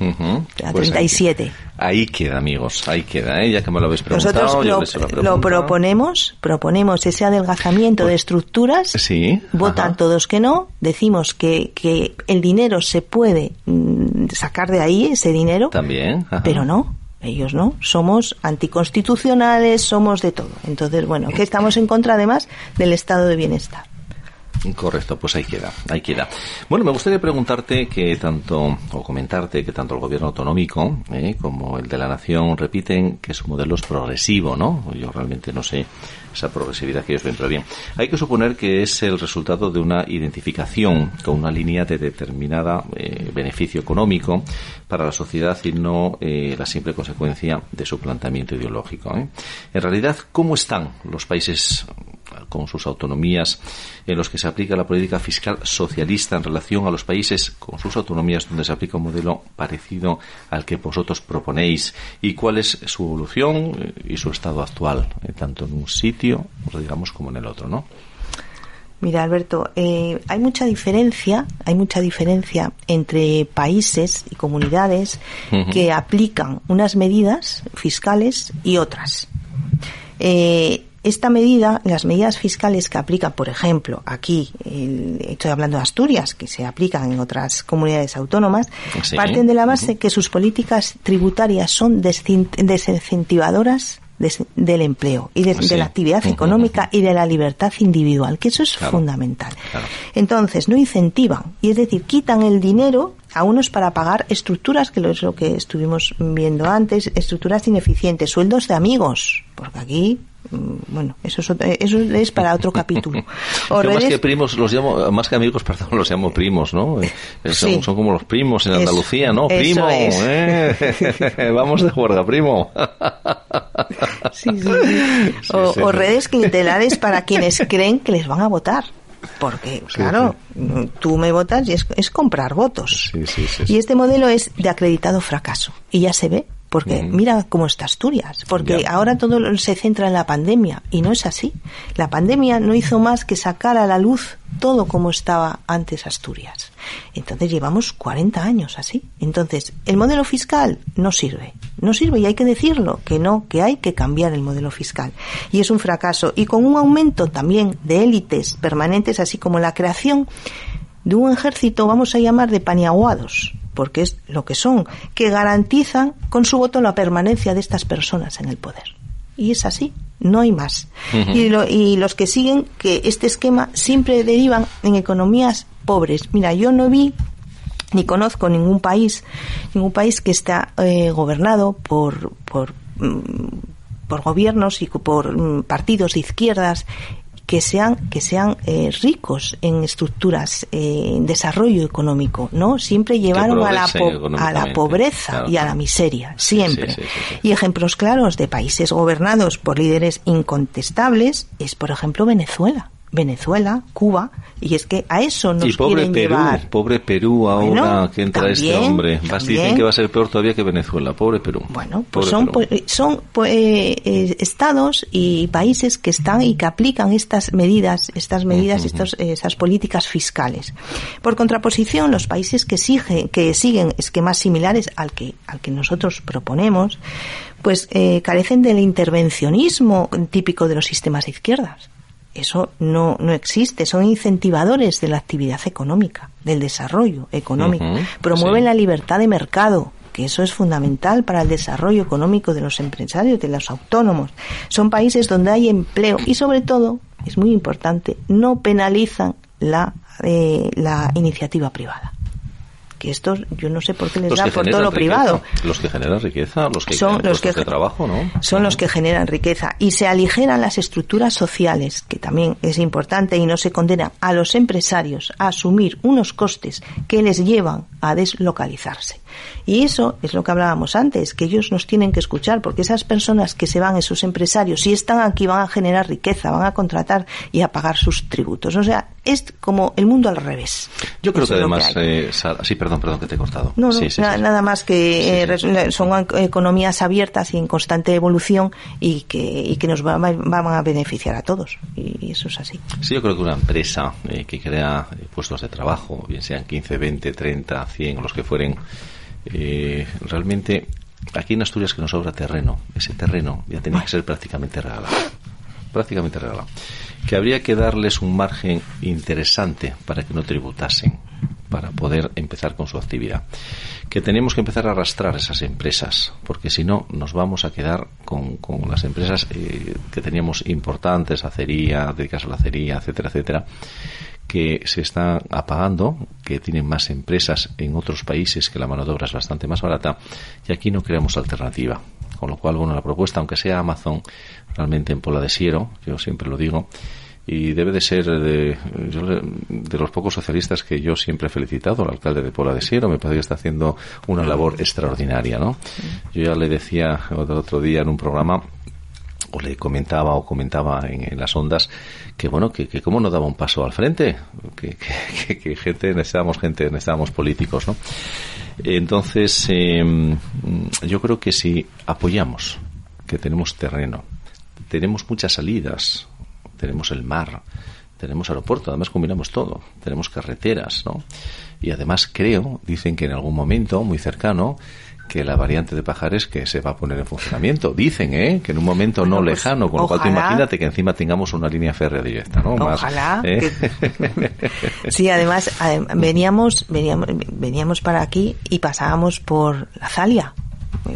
Uh 37. Ahí, queda, amigos, ahí queda, ¿eh? ya que me lo habéis preguntado. Nosotros lo, proponemos, proponemos ese adelgazamiento de estructuras. Sí. Votan todos que no. Decimos que, que el dinero se puede mm, sacar de ahí, ese dinero. También. Pero no. Ellos no, somos anticonstitucionales, somos de todo. Entonces, bueno, que estamos en contra además del estado de bienestar. Correcto, pues ahí queda, ahí queda. Bueno, me gustaría preguntarte que tanto, o comentarte que tanto el gobierno autonómico eh, como el de la nación repiten que su modelo es progresivo, ¿no? Yo realmente no sé esa progresividad que ellos ven, pero bien. Hay que suponer que es el resultado de una identificación con una línea de determinada eh, beneficio económico para la sociedad y no eh, la simple consecuencia de su planteamiento ideológico. En realidad, ¿cómo están los países con sus autonomías en los que se aplica la política fiscal socialista en relación a los países con sus autonomías donde se aplica un modelo parecido al que vosotros proponéis y cuál es su evolución eh, y su estado actual, eh, tanto en un sitio, digamos, como en el otro, ¿no? Mira, Alberto, eh, hay mucha diferencia, hay mucha diferencia entre países y comunidades que aplican unas medidas fiscales y otras. Eh, esta medida, las medidas fiscales que aplican, por ejemplo, aquí, estoy hablando de Asturias, que se aplican en otras comunidades autónomas, parten de la base que sus políticas tributarias son desincentivadoras del empleo y de, la actividad económica y de la libertad individual, que eso es fundamental. Entonces, no incentivan, y es decir, quitan el dinero a unos para pagar estructuras, que es lo que estuvimos viendo antes, estructuras ineficientes, sueldos de amigos, porque aquí bueno, eso es, eso es para otro capítulo. <laughs> más que primos, los llamo, más que amigos, <laughs> perdón, los llamo primos, ¿no? Eh, son, como los primos en Andalucía, ¿no? Primo, ¿eh? <laughs> Vamos de juerga, primo. o, redes clientelares para quienes creen que les van a votar. Porque, claro, tú me votas y es, es comprar votos. Y este modelo es de acreditado fracaso. Y ya se ve porque mira cómo está Asturias, porque ahora todo se centra en la pandemia y no es así. La pandemia no hizo más que sacar a la luz todo como estaba antes Asturias. Entonces llevamos 40 años así. Entonces, el modelo fiscal no sirve. No sirve y hay que decirlo, que no, que hay que cambiar el modelo fiscal. Y es un fracaso. Y con un aumento también de élites permanentes, así como la creación de un ejército, vamos a llamar, de paniaguados porque es lo que son, que garantizan con su voto la permanencia de estas personas en el poder. Y es así, no hay más. y, y los que siguen que este esquema siempre derivan en economías pobres. Mira, yo no vi ni conozco ningún país, ningún país que está eh, gobernado por, por, mm, por gobiernos y por mm, partidos de izquierdas que sean que sean eh, ricos en estructuras eh, en desarrollo económico no siempre llevaron a la a la pobreza y a la miseria siempre. y ejemplos claros de países gobernados por líderes incontestables es por ejemplo Venezuela Venezuela, Cuba, y es que a eso nos y pobre quieren Perú, llevar. Pobre Perú ahora que entra este hombre. Más dicen que va a ser peor todavía que Venezuela. Pobre Perú. Bueno, pues Pobre son, Perú. pues, son pues, eh, eh, estados y países que están y que aplican estas medidas, estas medidas, estos, eh, esas políticas fiscales. Por contraposición, los países que siguen, que siguen esquemas similares al que, al que nosotros proponemos, pues eh, carecen del intervencionismo típico de los sistemas de izquierdas. Eso no, no existe, son incentivadores de la actividad económica, del desarrollo económico. Promueven sí. la libertad de mercado, que eso es fundamental para el desarrollo económico de los empresarios, de los autónomos. Son países donde hay empleo y sobre todo, es muy importante, no penalizan la, eh, la iniciativa privada. Que estos, yo no sé por qué les Los da por todo lo riqueza, privado. Los que generan riqueza, los que Son los que- de trabajo, ¿no? Son los que generan riqueza y se aligeran las estructuras sociales, que también es importante, y no se condenan a los empresarios a asumir unos costes que les llevan a deslocalizarse. Y eso es lo que hablábamos antes, que ellos nos tienen que escuchar, porque esas personas que se van, esos empresarios, si están aquí van a generar riqueza, van a contratar y a pagar sus tributos. O sea, es como el mundo al revés. Yo creo Eso que además, hay. eh, Sara- sí, perdón, perdón que te he cortado. No, no, Sí, sí, na- sí. nada más que eh, son economías abiertas y en constante evolución y que, y que nos va- va- van a beneficiar a todos. Y eso es así. Sí, yo creo que una empresa eh, que crea eh, puestos de trabajo, bien sean 15, 20, 30, 100 o los que fueren, eh, realmente aquí en Asturias que nos sobra terreno. Ese terreno ya tenía que ser prácticamente regalado. Prácticamente regalado. Que habría que darles un margen interesante para que no tributasen, para poder empezar con su actividad. Que tenemos que empezar a arrastrar esas empresas, porque si no nos vamos a quedar con, con las empresas eh, que teníamos importantes, acería, dedicadas a la acería, etcétera, etcétera, que se están apagando, que tienen más empresas en otros países que la mano de obra es bastante más barata y aquí no creamos alternativa. Con lo cual, bueno, la propuesta, aunque sea Amazon, realmente en Pola de Siero, yo siempre lo digo, y debe de ser de, de los pocos socialistas que yo siempre he felicitado al alcalde de Pola de Siero, me parece que está haciendo una labor extraordinaria, ¿no? Yo ya le decía otro, otro día en un programa o le comentaba o comentaba en, en las ondas que bueno que, que cómo no daba un paso al frente que, que, que- gente necesitábamos gente necesitábamos políticos no entonces eh, yo creo que si apoyamos que tenemos terreno tenemos muchas salidas tenemos el mar tenemos aeropuerto, además combinamos todo, tenemos carreteras, ¿no? Y además creo, dicen que en algún momento muy cercano, que la variante de Pajares que se va a poner en funcionamiento. Dicen, ¿eh? Que en un momento Bueno, no pues, lejano, con lo cual ojalá. imagínate que encima tengamos una línea férrea directa, ¿no? Más, Ojalá. ¿eh? que- <laughs> Sí, además adem- veníamos, veníamos veníamos para aquí y pasábamos por la Zalia.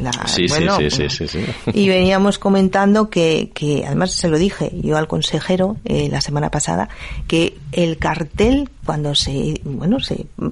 La- Sí, sí, bueno, sí, sí. <laughs> Y veníamos comentando que, que, además se lo dije yo al consejero eh, la semana pasada, que el cartel cuando se, bueno, se mm,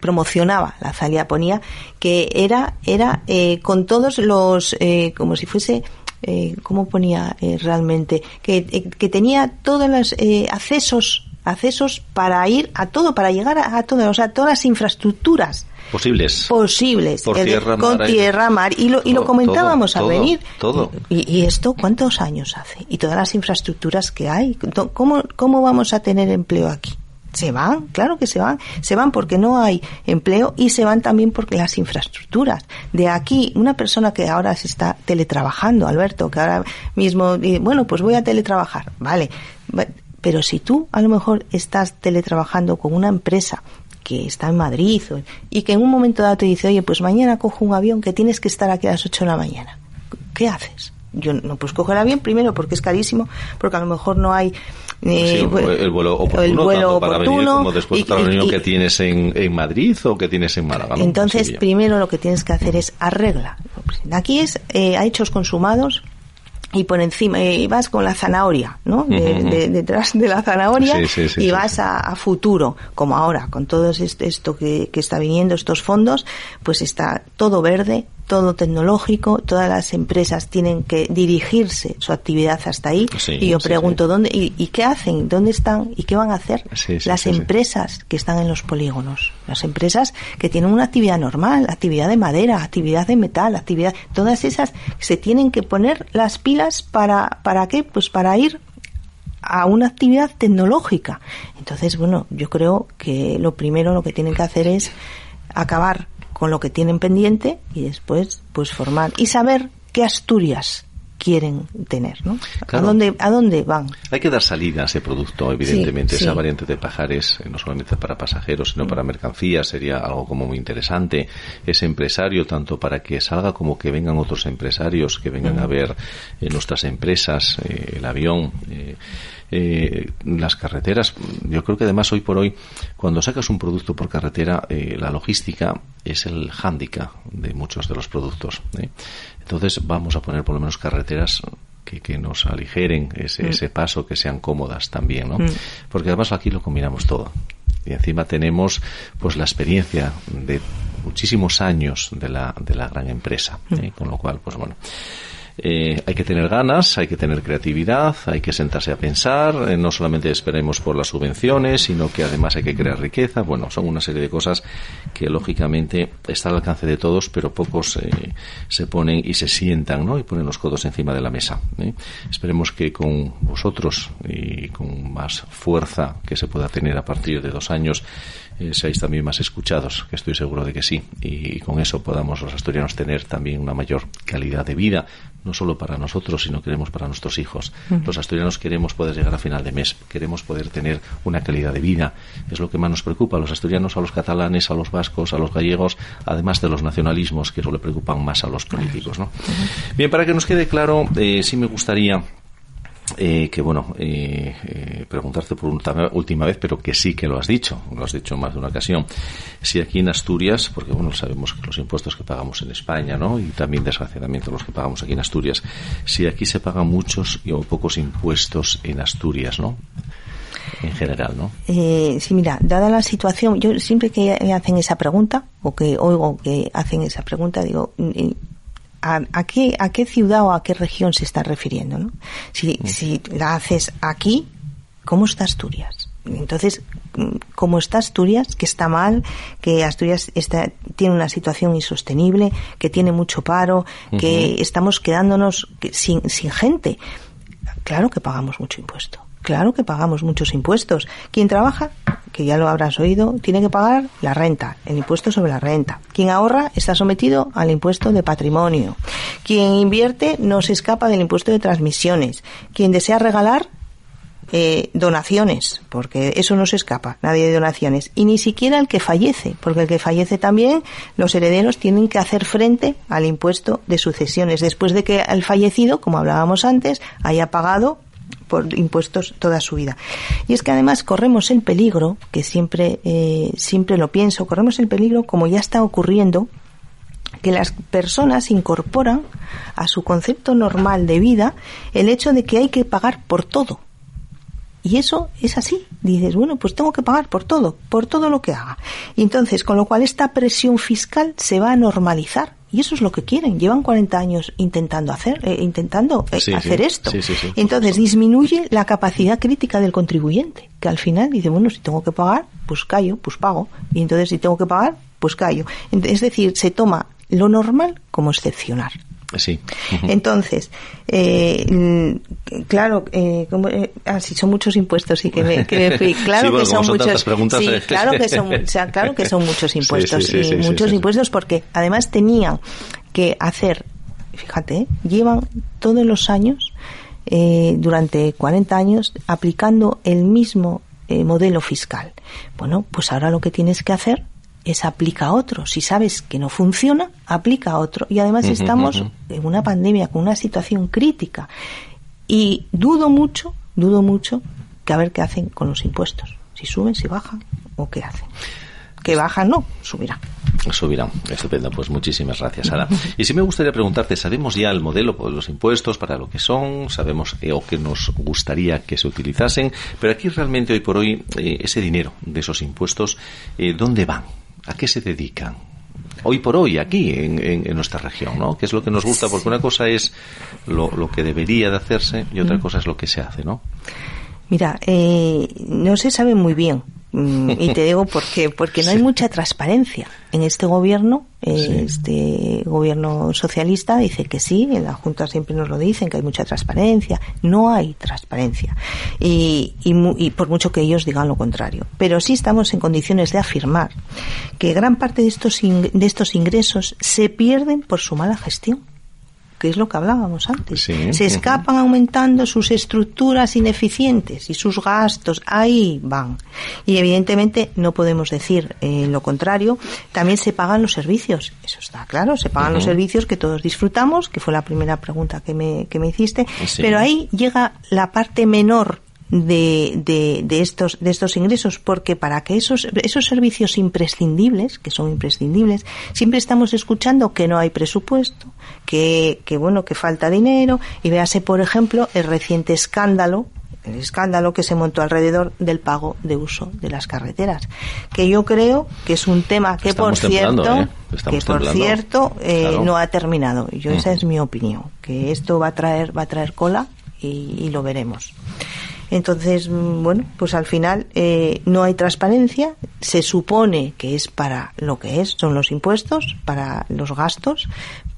promocionaba la Zalia ponía que era, era eh, con todos los, eh, como si fuese eh, ¿cómo ponía eh, realmente? Que, eh, que tenía todos los eh, accesos, accesos para ir a todo, para llegar a, a todo, o sea, todas las infraestructuras Posibles. posibles Por el tierra, con mar, tierra mar y lo y lo comentábamos todo, al todo, venir. todo. Y, y esto cuántos años hace y todas las infraestructuras que hay. Cómo cómo vamos a tener empleo aquí se van, claro que se van, se van porque no hay empleo y se van también porque las infraestructuras. De aquí, una persona que ahora se está teletrabajando, Alberto, que ahora mismo, dice, bueno, pues voy a teletrabajar, vale, va- pero si tú a lo mejor estás teletrabajando con una empresa que está en Madrid y que en un momento dado te dice, oye, pues mañana cojo un avión que tienes que estar aquí a las 8 de la mañana. ¿Qué haces? Yo no, pues cojo el avión primero porque es carísimo, porque a lo mejor no hay eh, Sí, bueno, el vuelo oportuno, el vuelo para venir como después y- otra reunión y- que tienes en, en Madrid o que tienes en Málaga. ¿no? entonces, primero lo que tienes que hacer es arregla. Aquí es eh, a hechos consumados y por encima y vas con la zanahoria, ¿no? De- de- detrás de la zanahoria Sí, sí, sí, y vas. A, a futuro, como ahora, con todo este- esto que, que está viniendo, estos fondos, pues está todo verde, todo tecnológico, todas las empresas tienen que dirigirse su actividad hasta ahí. y yo pregunto, ¿dónde y, qué hacen? ¿Dónde están? ¿Y qué van a hacer las empresas que están en los polígonos? Las empresas que tienen una actividad normal, actividad de madera, actividad de metal, actividad, todas esas se tienen que poner las pilas para, ¿para qué? Pues para ir a una actividad tecnológica. Entonces, bueno, yo creo que lo primero lo que tienen que hacer es acabar con lo que tienen pendiente y después pues formar y saber qué Asturias quieren tener, ¿no? ¿A dónde a dónde van? Hay que dar salida a ese producto, evidentemente, esa variante de pajares, eh, no solamente para pasajeros, sino para mercancías, sería algo como muy interesante. Ese empresario, tanto para que salga como que vengan otros empresarios que vengan a ver eh, nuestras empresas, eh, el avión. Eh, las carreteras. Yo creo que además hoy por hoy, cuando sacas un producto por carretera, eh, la logística es el hándicap de muchos de los productos. ¿eh? Entonces vamos a poner por lo menos carreteras que, que, nos aligeren ese, mm. ese, paso, que sean cómodas también, ¿no? Mm. Porque además aquí lo combinamos todo. Y encima tenemos pues la experiencia de muchísimos años de la, de la gran empresa. Mm. Con lo cual, pues bueno. Eh, hay que tener ganas, hay que tener creatividad, hay que sentarse a pensar, eh, no solamente esperemos por las subvenciones, sino que además hay que crear riqueza. Bueno, son una serie de cosas que lógicamente está al alcance de todos, pero pocos eh, se ponen y se sientan, ¿no? Y ponen los codos encima de la mesa. Esperemos que con vosotros y con más fuerza que se pueda tener a partir de dos años, eh, seáis también más escuchados, que estoy seguro de que sí, y, con eso podamos los asturianos tener también una mayor calidad de vida, no solo para nosotros, sino queremos para nuestros hijos. Los asturianos queremos poder llegar a final de mes, queremos poder tener una calidad de vida, es lo que más nos preocupa a los asturianos, a los catalanes, a los vascos, a los gallegos, además de los nacionalismos que eso le preocupan más a los políticos. ¿no? Bien, para que nos quede claro, eh, sí me gustaría eh, que bueno, eh, eh, preguntarte por una última vez, pero que sí que lo has dicho, lo has dicho más de una ocasión. Si aquí en Asturias, porque bueno, sabemos que los impuestos que pagamos en España, ¿no? Y también desgraciadamente los que pagamos aquí en Asturias, si aquí se pagan muchos o pocos impuestos en Asturias, ¿no? En general, ¿no? Eh, sí, mira, dada la situación, yo siempre que hacen esa pregunta, o que oigo que hacen esa pregunta, digo, a, qué, a qué ciudad o a qué región se está refiriendo. ¿no? Si, mm. si la haces aquí, ¿cómo está Asturias? Entonces, ¿cómo está Asturias? Que está mal, que Asturias está, tiene una situación insostenible, que tiene mucho paro, que estamos quedándonos sin, sin gente. Claro que pagamos mucho impuesto. Claro que pagamos muchos impuestos. Quien trabaja, que ya lo habrás oído, tiene que pagar la renta, el impuesto sobre la renta. Quien ahorra está sometido al impuesto de patrimonio. Quien invierte no se escapa del impuesto de transmisiones. Quien desea regalar eh, donaciones, porque eso no se escapa, nadie de donaciones, y ni siquiera el que fallece, porque el que fallece también, los herederos tienen que hacer frente al impuesto de sucesiones, después de que el fallecido, como hablábamos antes, haya pagado por impuestos toda su vida. Y es que además corremos el peligro, que siempre, eh, siempre lo pienso, corremos el peligro, como ya está ocurriendo, que las personas incorporan a su concepto normal de vida el hecho de que hay que pagar por todo. Y eso es así. Dices, bueno, pues tengo que pagar por todo, por todo lo que haga. Y entonces, con lo cual esta presión fiscal se va a normalizar y eso es lo que quieren. Llevan 40 años intentando hacer, eh, intentando eh, hacer esto. Entonces disminuye la capacidad crítica del contribuyente, que al final dice, bueno, si tengo que pagar, pues callo, pues pago. Y entonces si tengo que pagar, pues callo. Es decir, se toma lo normal como excepcional. Sí. Entonces, eh, claro, eh, como, eh, ah, si son muchos impuestos y que me, que <laughs> claro que son, muchos, sí, eh. claro que son, o sea, claro que son muchos <laughs> impuestos y muchos impuestos porque además tenían que hacer, fíjate, llevan todos los años durante 40 años aplicando el mismo modelo fiscal. Bueno, pues ahora lo que tienes que hacer es aplica a otro. Si sabes que no funciona, aplica a otro. Y además estamos en una pandemia con una situación crítica. Y dudo mucho, dudo mucho que a ver qué hacen con los impuestos. Si suben, si bajan o qué hacen. Que bajan, no, subirán. Subirán. Estupendo. Pues muchísimas gracias, Ana. Y si me gustaría preguntarte, ¿sabemos ya el modelo de los impuestos para lo que son? ¿Sabemos eh, o que nos gustaría que se utilizasen? Pero aquí realmente hoy por hoy, eh, ese dinero de esos impuestos, eh, ¿dónde van? ¿A qué se dedican? hoy por hoy aquí en, nuestra región, ¿no? Que es lo que nos gusta, porque una cosa es lo, lo que debería de hacerse y otra cosa es lo que se hace, ¿no? Mira, eh, no se sabe muy bien y te digo por qué, porque no hay mucha transparencia. En este gobierno, este gobierno socialista dice que sí, en la Junta siempre nos lo dicen, que hay mucha transparencia. No hay transparencia. Y, y, por mucho que ellos digan lo contrario. Pero sí estamos en condiciones de afirmar que gran parte de estos, de estos ingresos se pierden por su mala gestión que es lo que hablábamos antes. se escapan aumentando sus estructuras ineficientes y sus gastos, ahí van. Y evidentemente no podemos decir eh, lo contrario, también se pagan los servicios, eso está claro, se pagan los servicios que todos disfrutamos, que fue la primera pregunta que me, que me hiciste, pero ahí llega la parte menor de, de, de, estos, de estos ingresos, porque para que esos, esos servicios imprescindibles, que son imprescindibles, siempre estamos escuchando que no hay presupuesto, que, que bueno, que falta dinero, y véase, por ejemplo, el reciente escándalo el escándalo que se montó alrededor del pago de uso de las carreteras, que yo creo que es un tema que por cierto, ¿eh? que por cierto eh, no ha terminado. Yo esa es mi opinión, que esto va a traer va a traer cola y, y lo veremos. Entonces, bueno, pues al final eh, no hay transparencia, se supone que es para lo que es, son los impuestos, para los gastos,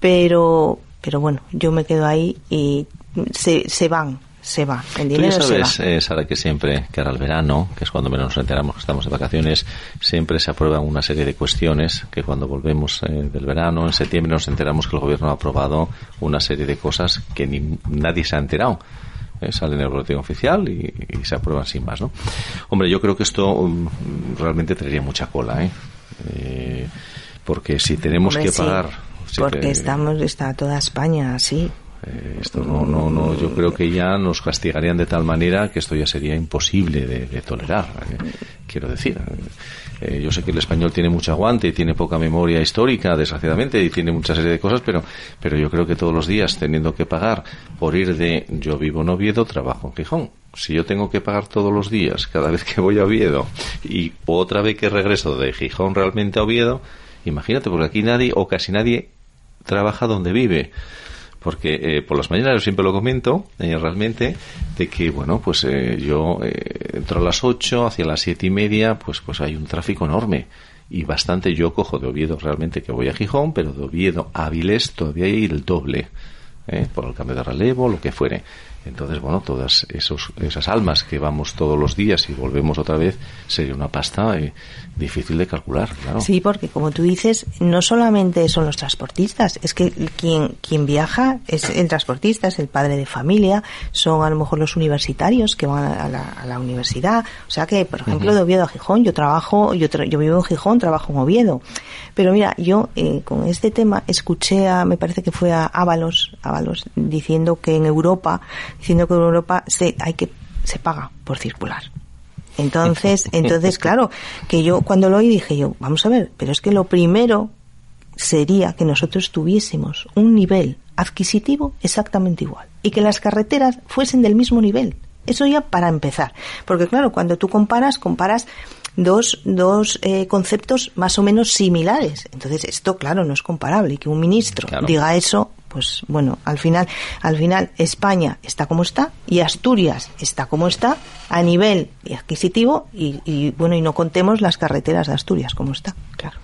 pero, pero bueno, yo me quedo ahí y se, se van, se va. El dinero Tú ya sabes, eh, Sara, que siempre, que ahora el verano, que es cuando menos nos enteramos que estamos de vacaciones, siempre se aprueban una serie de cuestiones que cuando volvemos eh, del verano, en septiembre, nos enteramos que el gobierno ha aprobado una serie de cosas que ni, nadie se ha enterado. Eh, sale en el boletín oficial y, se aprueban sin más, ¿no? Hombre, yo creo que esto um, realmente traería mucha cola, ¿eh? eh porque si tenemos que pagar... porque estamos, está toda España así. Eh, esto no, no, no, yo creo que ya nos castigarían de tal manera que esto ya sería imposible de, tolerar. Quiero decir, eh, yo sé que el español tiene mucho aguante y tiene poca memoria histórica, desgraciadamente, y tiene mucha serie de cosas, pero, pero yo creo que todos los días, teniendo que pagar por ir de yo vivo en Oviedo, trabajo en Gijón. Si yo tengo que pagar todos los días, cada vez que voy a Oviedo, y otra vez que regreso de Gijón realmente a Oviedo, imagínate, porque aquí nadie o casi nadie trabaja donde vive porque eh, por las mañanas yo siempre lo comento eh, realmente de que bueno pues eh, yo entro a las 8 hacia las siete y media pues pues hay un tráfico enorme. Y bastante yo cojo de Oviedo realmente que voy a Gijón pero de Oviedo a todavía hay el doble por el cambio de relevo lo que fuere entonces, bueno, todas esos, esas almas que vamos todos los días y volvemos otra vez, sería una pasta eh, difícil de calcular, claro. Sí, porque como tú dices, no solamente son los transportistas, es que quien, quien viaja es el transportista, es el padre de familia, son a lo mejor los universitarios que van a la, a la universidad. O sea que, por ejemplo, de Oviedo a Gijón, yo trabajo, yo, yo vivo en Gijón, trabajo en Oviedo. Pero mira, yo eh, con este tema escuché a, me parece que fue a Ábalos, Ábalos diciendo que en Europa diciendo que en Europa se, hay que, se paga por circular. Entonces, <laughs> entonces, claro, que yo cuando lo oí dije yo, vamos a ver, pero es que lo primero sería que nosotros tuviésemos un nivel adquisitivo exactamente igual y que las carreteras fuesen del mismo nivel. Eso ya para empezar. Porque claro, cuando tú comparas, comparas dos, dos eh, conceptos más o menos similares. Entonces, esto, claro, no es comparable. Y que un ministro diga eso, pues bueno, al final, al final España está como está y Asturias está como está a nivel adquisitivo y, y bueno, y no contemos las carreteras de Asturias como está, claro.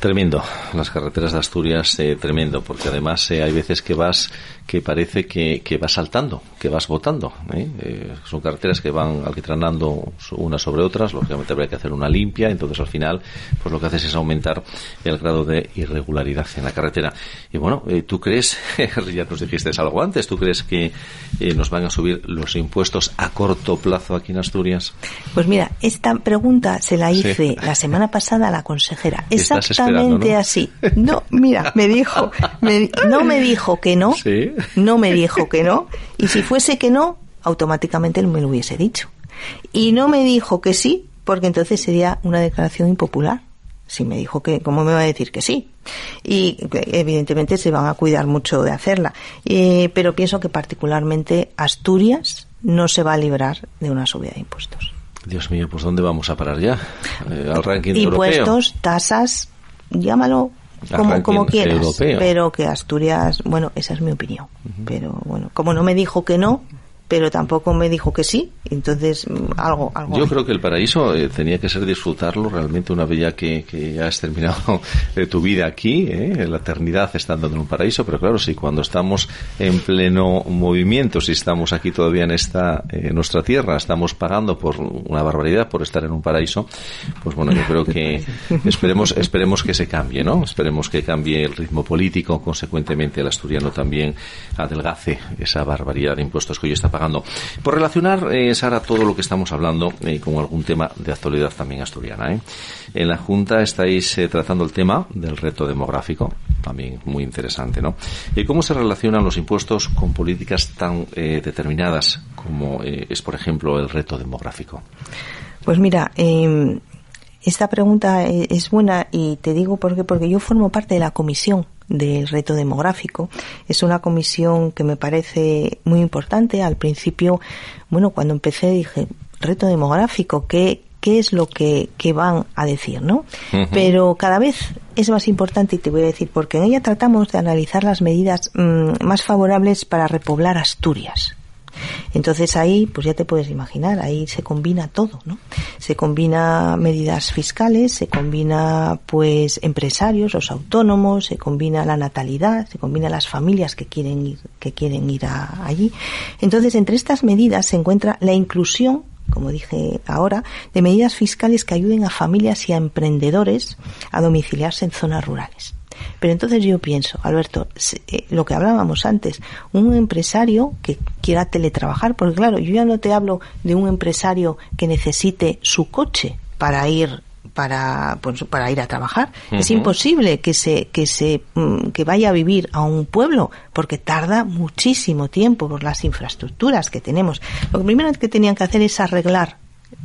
Tremendo, las carreteras de Asturias, eh, tremendo, porque además eh, hay veces que vas, que parece que, que vas saltando, que vas votando. ¿eh? ¿eh? son carreteras que van alquitranando unas sobre otras, lógicamente habrá que hacer una limpia, entonces al final, pues lo que haces es aumentar el grado de irregularidad en la carretera. Y bueno, ¿tú crees, <laughs> ya nos dijiste algo antes, ¿tú crees que nos van a subir los impuestos a corto plazo aquí en Asturias? Pues mira, esta pregunta se la hice la semana pasada a la consejera. Exactamente así. No, mira, me dijo, no me dijo que no, <laughs> no me dijo que no, y si fuese que no, automáticamente me lo hubiese dicho. Y no me dijo que sí, porque entonces sería una declaración impopular. Si me dijo que, ¿cómo me va a decir que sí? Y evidentemente se van a cuidar mucho de hacerla. Eh, pero pienso que particularmente Asturias no se va a librar de una subida de impuestos. Dios mío, pues ¿dónde vamos a parar ya? Eh, al ranking Impuestos, tasas, llámalo como, como quieras, pero que Asturias, bueno, esa es mi opinión. Pero bueno, como no me dijo que no, pero tampoco me dijo que sí, entonces mm, algo... algo Yo creo que el paraíso eh, tenía que ser disfrutarlo realmente una vez ya que, que ya has terminado de tu vida aquí, eh, la eternidad estando en un paraíso, pero claro, si cuando estamos en pleno movimiento, si estamos aquí todavía en esta en nuestra tierra, estamos pagando por una barbaridad por estar en un paraíso, pues bueno, yo creo que <laughs> esperemos esperemos que se cambie, ¿no? Esperemos que cambie el ritmo político, consecuentemente el asturiano también adelgace esa barbaridad de impuestos que hoy está Por relacionar, eh, Sara, todo lo que estamos hablando eh, con algún tema de actualidad también asturiana. ¿eh? En la Junta estáis eh, tratando el tema del reto demográfico, también muy interesante, ¿no? ¿Y cómo se relacionan los impuestos con políticas tan determinadas como es, por ejemplo, el reto demográfico? Pues mira, em, esta pregunta es buena y te digo por qué, porque yo formo parte de la comisión del reto demográfico. Es una comisión que me parece muy importante. Al principio, bueno, cuando empecé dije, reto demográfico, ¿qué, qué es lo que, que van a decir, ¿no? Pero cada vez es más importante y te voy a decir, porque en ella tratamos de analizar las medidas mm, más favorables para repoblar Asturias. Entonces ahí, pues ya te puedes imaginar, ahí se combina todo, ¿no? Se combina medidas fiscales, se combina pues empresarios, los autónomos, se combina la natalidad, se combina las familias que quieren ir, que quieren ir allí. Entonces, entre estas medidas se encuentra la inclusión como dije ahora, de medidas fiscales que ayuden a familias y a emprendedores a domiciliarse en zonas rurales. Pero entonces yo pienso, Alberto, eh, lo que hablábamos antes, un empresario que quiera teletrabajar, porque claro, yo ya no te hablo de un empresario que necesite su coche para ir para pues, para ir a trabajar. Es imposible que se que se mm, que vaya a vivir a un pueblo porque tarda muchísimo tiempo por las infraestructuras que tenemos. Lo primero que tenían que hacer es arreglar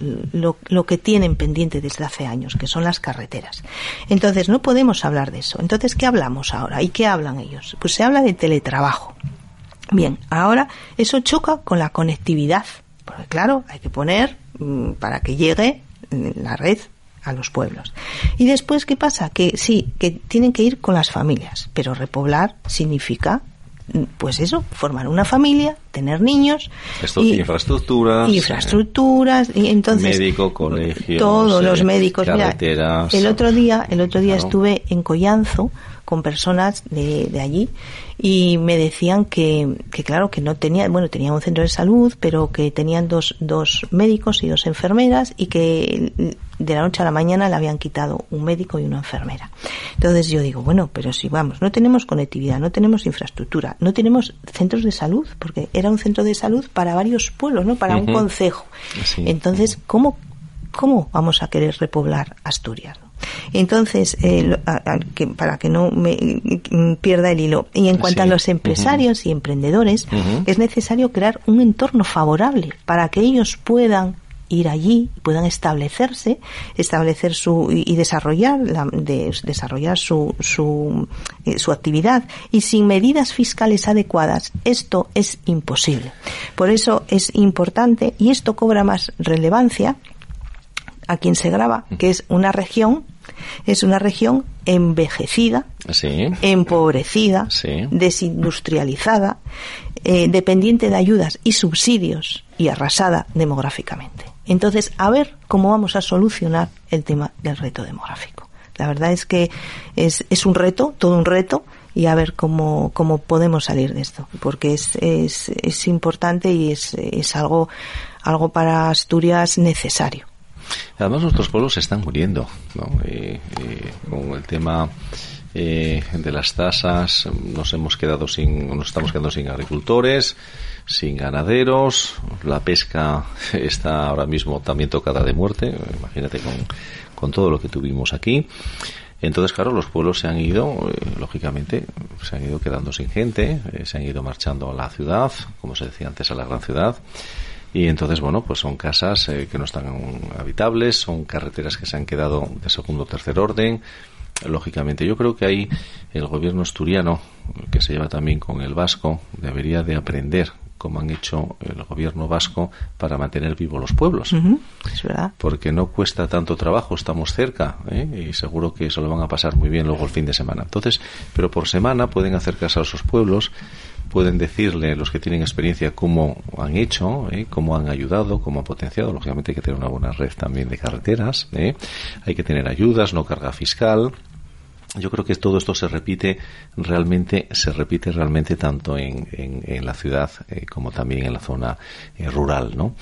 lo, que tienen pendiente desde hace años, que son las carreteras. Entonces, no podemos hablar de eso. Entonces, ¿qué hablamos ahora? ¿Y qué hablan ellos? Pues se habla de teletrabajo. Bien, ahora eso choca con la conectividad, porque claro, hay que poner mm, para que llegue la red a los pueblos. Y después, ¿qué pasa? Que sí, que tienen que ir con las familias, pero repoblar significa pues eso, formar una familia, tener niños. y, infraestructuras. Infraestructuras, y entonces. Médico, colegio. Todos los médicos. el otro día, el otro día estuve en Collanzo con personas de, de allí y me decían que, que claro que no tenía bueno tenía un centro de salud pero que tenían dos, dos médicos y dos enfermeras y que de la noche a la mañana le habían quitado un médico y una enfermera. Entonces yo digo bueno pero si vamos no tenemos conectividad no tenemos infraestructura no tenemos centros de salud porque era un centro de salud para varios pueblos no para un concejo. Entonces cómo cómo vamos a querer repoblar Asturias entonces, eh, para que no me pierda el hilo. Y en cuanto a los empresarios y emprendedores, es necesario crear un entorno favorable para que ellos puedan ir allí, puedan establecerse, establecer su y desarrollar desarrollar su, su, eh, su actividad y sin medidas fiscales adecuadas esto es imposible. Por eso es importante y esto cobra más relevancia a quien se graba, que es una región es una región envejecida, empobrecida, desindustrializada, eh, dependiente de ayudas y subsidios y arrasada demográficamente. Entonces, a ver cómo vamos a solucionar el tema del reto demográfico. La verdad es que es, es un reto, todo un reto, y a ver cómo, cómo podemos salir de esto, porque es, es, es importante y es, es algo, algo para Asturias necesario. Además, nuestros pueblos se están muriendo, ¿no? con el tema eh, de las tasas, nos hemos quedado sin, nos estamos quedando sin agricultores, sin ganaderos, la pesca <laughs> está ahora mismo también tocada de muerte, imagínate con, con todo lo que tuvimos aquí. Entonces, claro, los pueblos se han ido, eh, lógicamente, se han ido quedando sin gente, eh, se han ido marchando a la ciudad, como se decía antes, a la gran ciudad. Y entonces, bueno, pues son casas eh, que no están habitables, son carreteras que se han quedado de segundo o tercer orden. Lógicamente, yo creo que ahí el gobierno asturiano, que se lleva también con el vasco, debería de aprender como han hecho el gobierno vasco para mantener vivos los pueblos. Es verdad. Porque no cuesta tanto trabajo, estamos cerca ¿eh? y seguro que eso lo van a pasar muy bien luego el fin de semana. Entonces, pero por semana pueden acercarse a esos pueblos pueden decirle los que tienen experiencia cómo han hecho, ¿eh? cómo han ayudado, cómo han potenciado. Lógicamente hay que tener una buena red también de carreteras, ¿eh? hay que tener ayudas, no carga fiscal, yo creo que todo esto se repite realmente, se repite realmente tanto en, en, la ciudad eh, como también en la zona eh, rural, ¿no?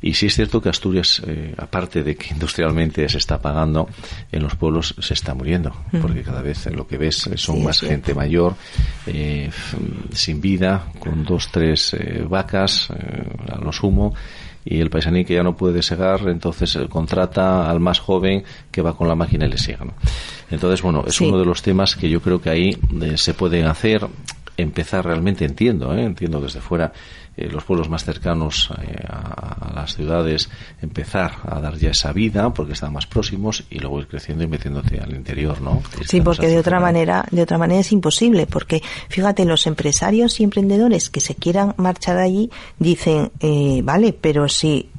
Y sí es cierto que Asturias, eh, aparte de que <laughs> industrialmente se está pagando, en los pueblos se está muriendo, porque cada vez lo que ves son más gente mayor, sin vida, con dos, tres vacas, a lo sumo, y el paisaní que ya no puede segar, entonces contrata al más joven que va con la máquina y le siga. Entonces, bueno, es uno de los temas que yo creo que ahí eh, se pueden hacer, empezar realmente, entiendo, ¿eh? entiendo desde fuera, eh, los pueblos más cercanos eh, a, las ciudades empezar a dar ya esa vida porque están más próximos y luego ir creciendo y metiéndote al interior, ¿no? Sí, porque de otra manera, de otra manera es imposible porque fíjate los empresarios y emprendedores que se quieran marchar allí dicen, eh, vale, pero si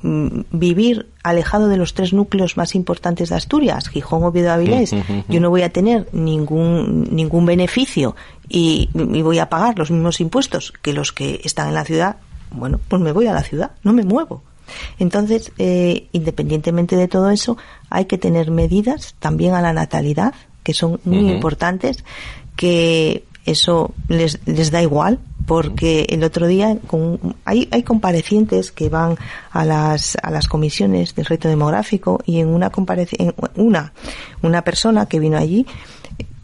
vivir alejado de los tres núcleos más importantes de Asturias, Gijón, Oviedo, Avilés, yo no voy a tener ningún ningún beneficio y, y, voy a pagar los mismos impuestos que los que están en la ciudad, bueno, pues me voy a la ciudad, no me muevo. Entonces, eh, independientemente de todo eso, hay que tener medidas también a la natalidad, que son muy importantes, que eso les, les da igual, porque el otro día con, hay, hay comparecientes que van a las, a las comisiones del reto demográfico y en una, en una, una persona que vino allí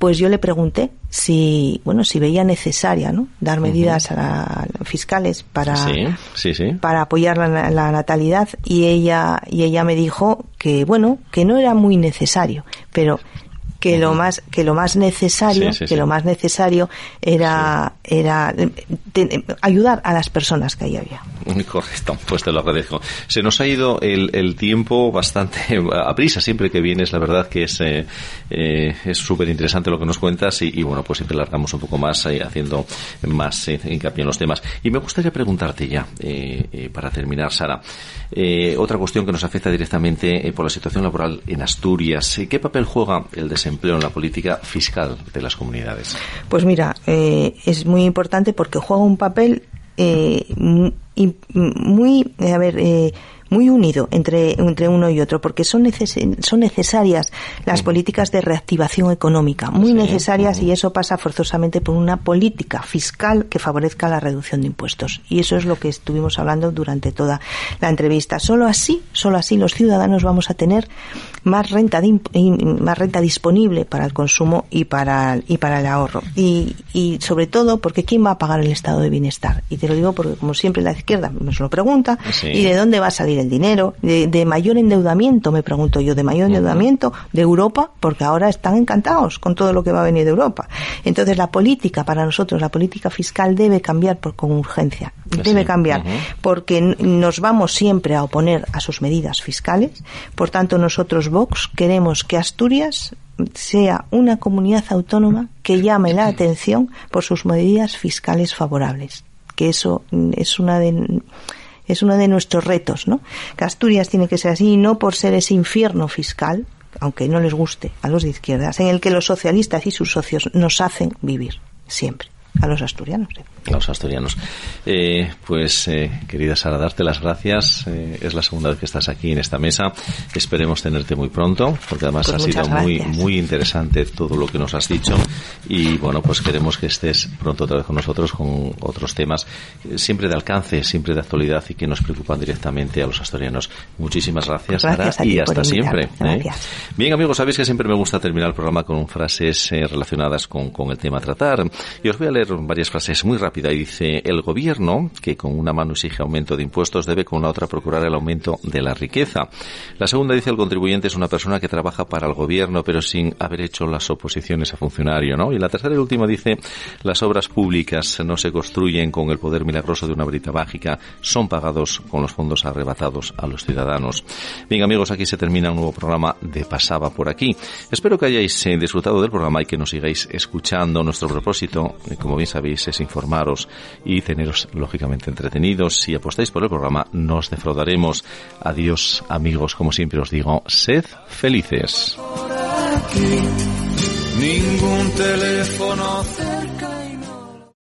pues yo le pregunté si, bueno, si veía necesaria, ¿no? Dar medidas a fiscales para, para apoyar la, la, natalidad y ella, y ella me dijo que, bueno, que no era muy necesario, pero que lo más que lo más necesario que lo más necesario era era ayudar a las personas que ahí había. Correcto pues te lo agradezco. Se nos ha ido el, el tiempo bastante <laughs> a prisa siempre que vienes la verdad que es eh, eh, es súper interesante lo que nos cuentas y, bueno pues siempre largamos un poco más eh, haciendo más hincapié en los temas. Y me gustaría preguntarte ya para terminar Sara otra cuestión que nos afecta directamente por la situación laboral en Asturias. Qué papel juega el desempleo empleo en la política fiscal de las comunidades? Pues mira, eh, es muy importante porque juega un papel eh, muy, a ver, eh, muy unido entre, entre uno y otro, porque son, son necesarias las políticas de reactivación económica, muy necesarias, y eso pasa forzosamente por una política fiscal que favorezca la reducción de impuestos. Y eso es lo que estuvimos hablando durante toda la entrevista. Solo así, solo así los ciudadanos vamos a tener más renta, más renta disponible para el consumo y para, y para el ahorro. Y, y sobre todo, porque ¿quién va a pagar el estado de bienestar? Y te lo digo porque, como siempre, la izquierda nos lo pregunta, ¿y de dónde va a salir el dinero, de, mayor endeudamiento, me pregunto yo, de mayor endeudamiento de Europa, porque ahora están encantados con todo lo que va a venir de Europa. Entonces la política para nosotros, la política fiscal debe cambiar por, con urgencia, debe cambiar, porque nos vamos siempre a oponer a sus medidas fiscales, por tanto nosotros Vox queremos que Asturias sea una comunidad autónoma que llame la atención por sus medidas fiscales favorables que eso es una de es uno de nuestros retos, ¿no? Que Asturias tiene que ser así, no por ser ese infierno fiscal, aunque no les guste a los de izquierdas, en el que los socialistas y sus socios nos hacen vivir siempre a los asturianos. A los asturianos. Eh, pues, eh, querida Sara, darte las gracias. Eh, es la segunda vez que estás aquí en esta mesa. Esperemos tenerte muy pronto, porque además pues ha sido muy, muy interesante todo lo que nos has dicho. Y bueno, pues queremos que estés pronto otra vez con nosotros con otros temas siempre de alcance, siempre de actualidad y que nos preocupan directamente a los asturianos. Muchísimas gracias, Sara, y hasta siempre. Bien, amigos, sabéis que siempre me gusta terminar el programa con frases relacionadas con, con el tema a tratar. Y os voy a leer varias frases muy rápida y dice el gobierno que con una mano exige aumento de impuestos debe con la otra procurar el aumento de la riqueza. La segunda dice el contribuyente es una persona que trabaja para el gobierno pero sin haber hecho las oposiciones a funcionario, ¿no? Y la tercera y última dice las obras públicas no se construyen con el poder milagroso de una brita mágica, son pagados con los fondos arrebatados a los ciudadanos. Bien amigos, aquí se termina un nuevo programa de Pasaba por aquí. Espero que hayáis eh, disfrutado del programa y que nos sigáis escuchando. Nuestro propósito, eh, como bien sabéis, es informar y teneros lógicamente entretenidos. Si apostáis por el programa, nos defraudaremos. Adiós, amigos, como siempre os digo, sed felices.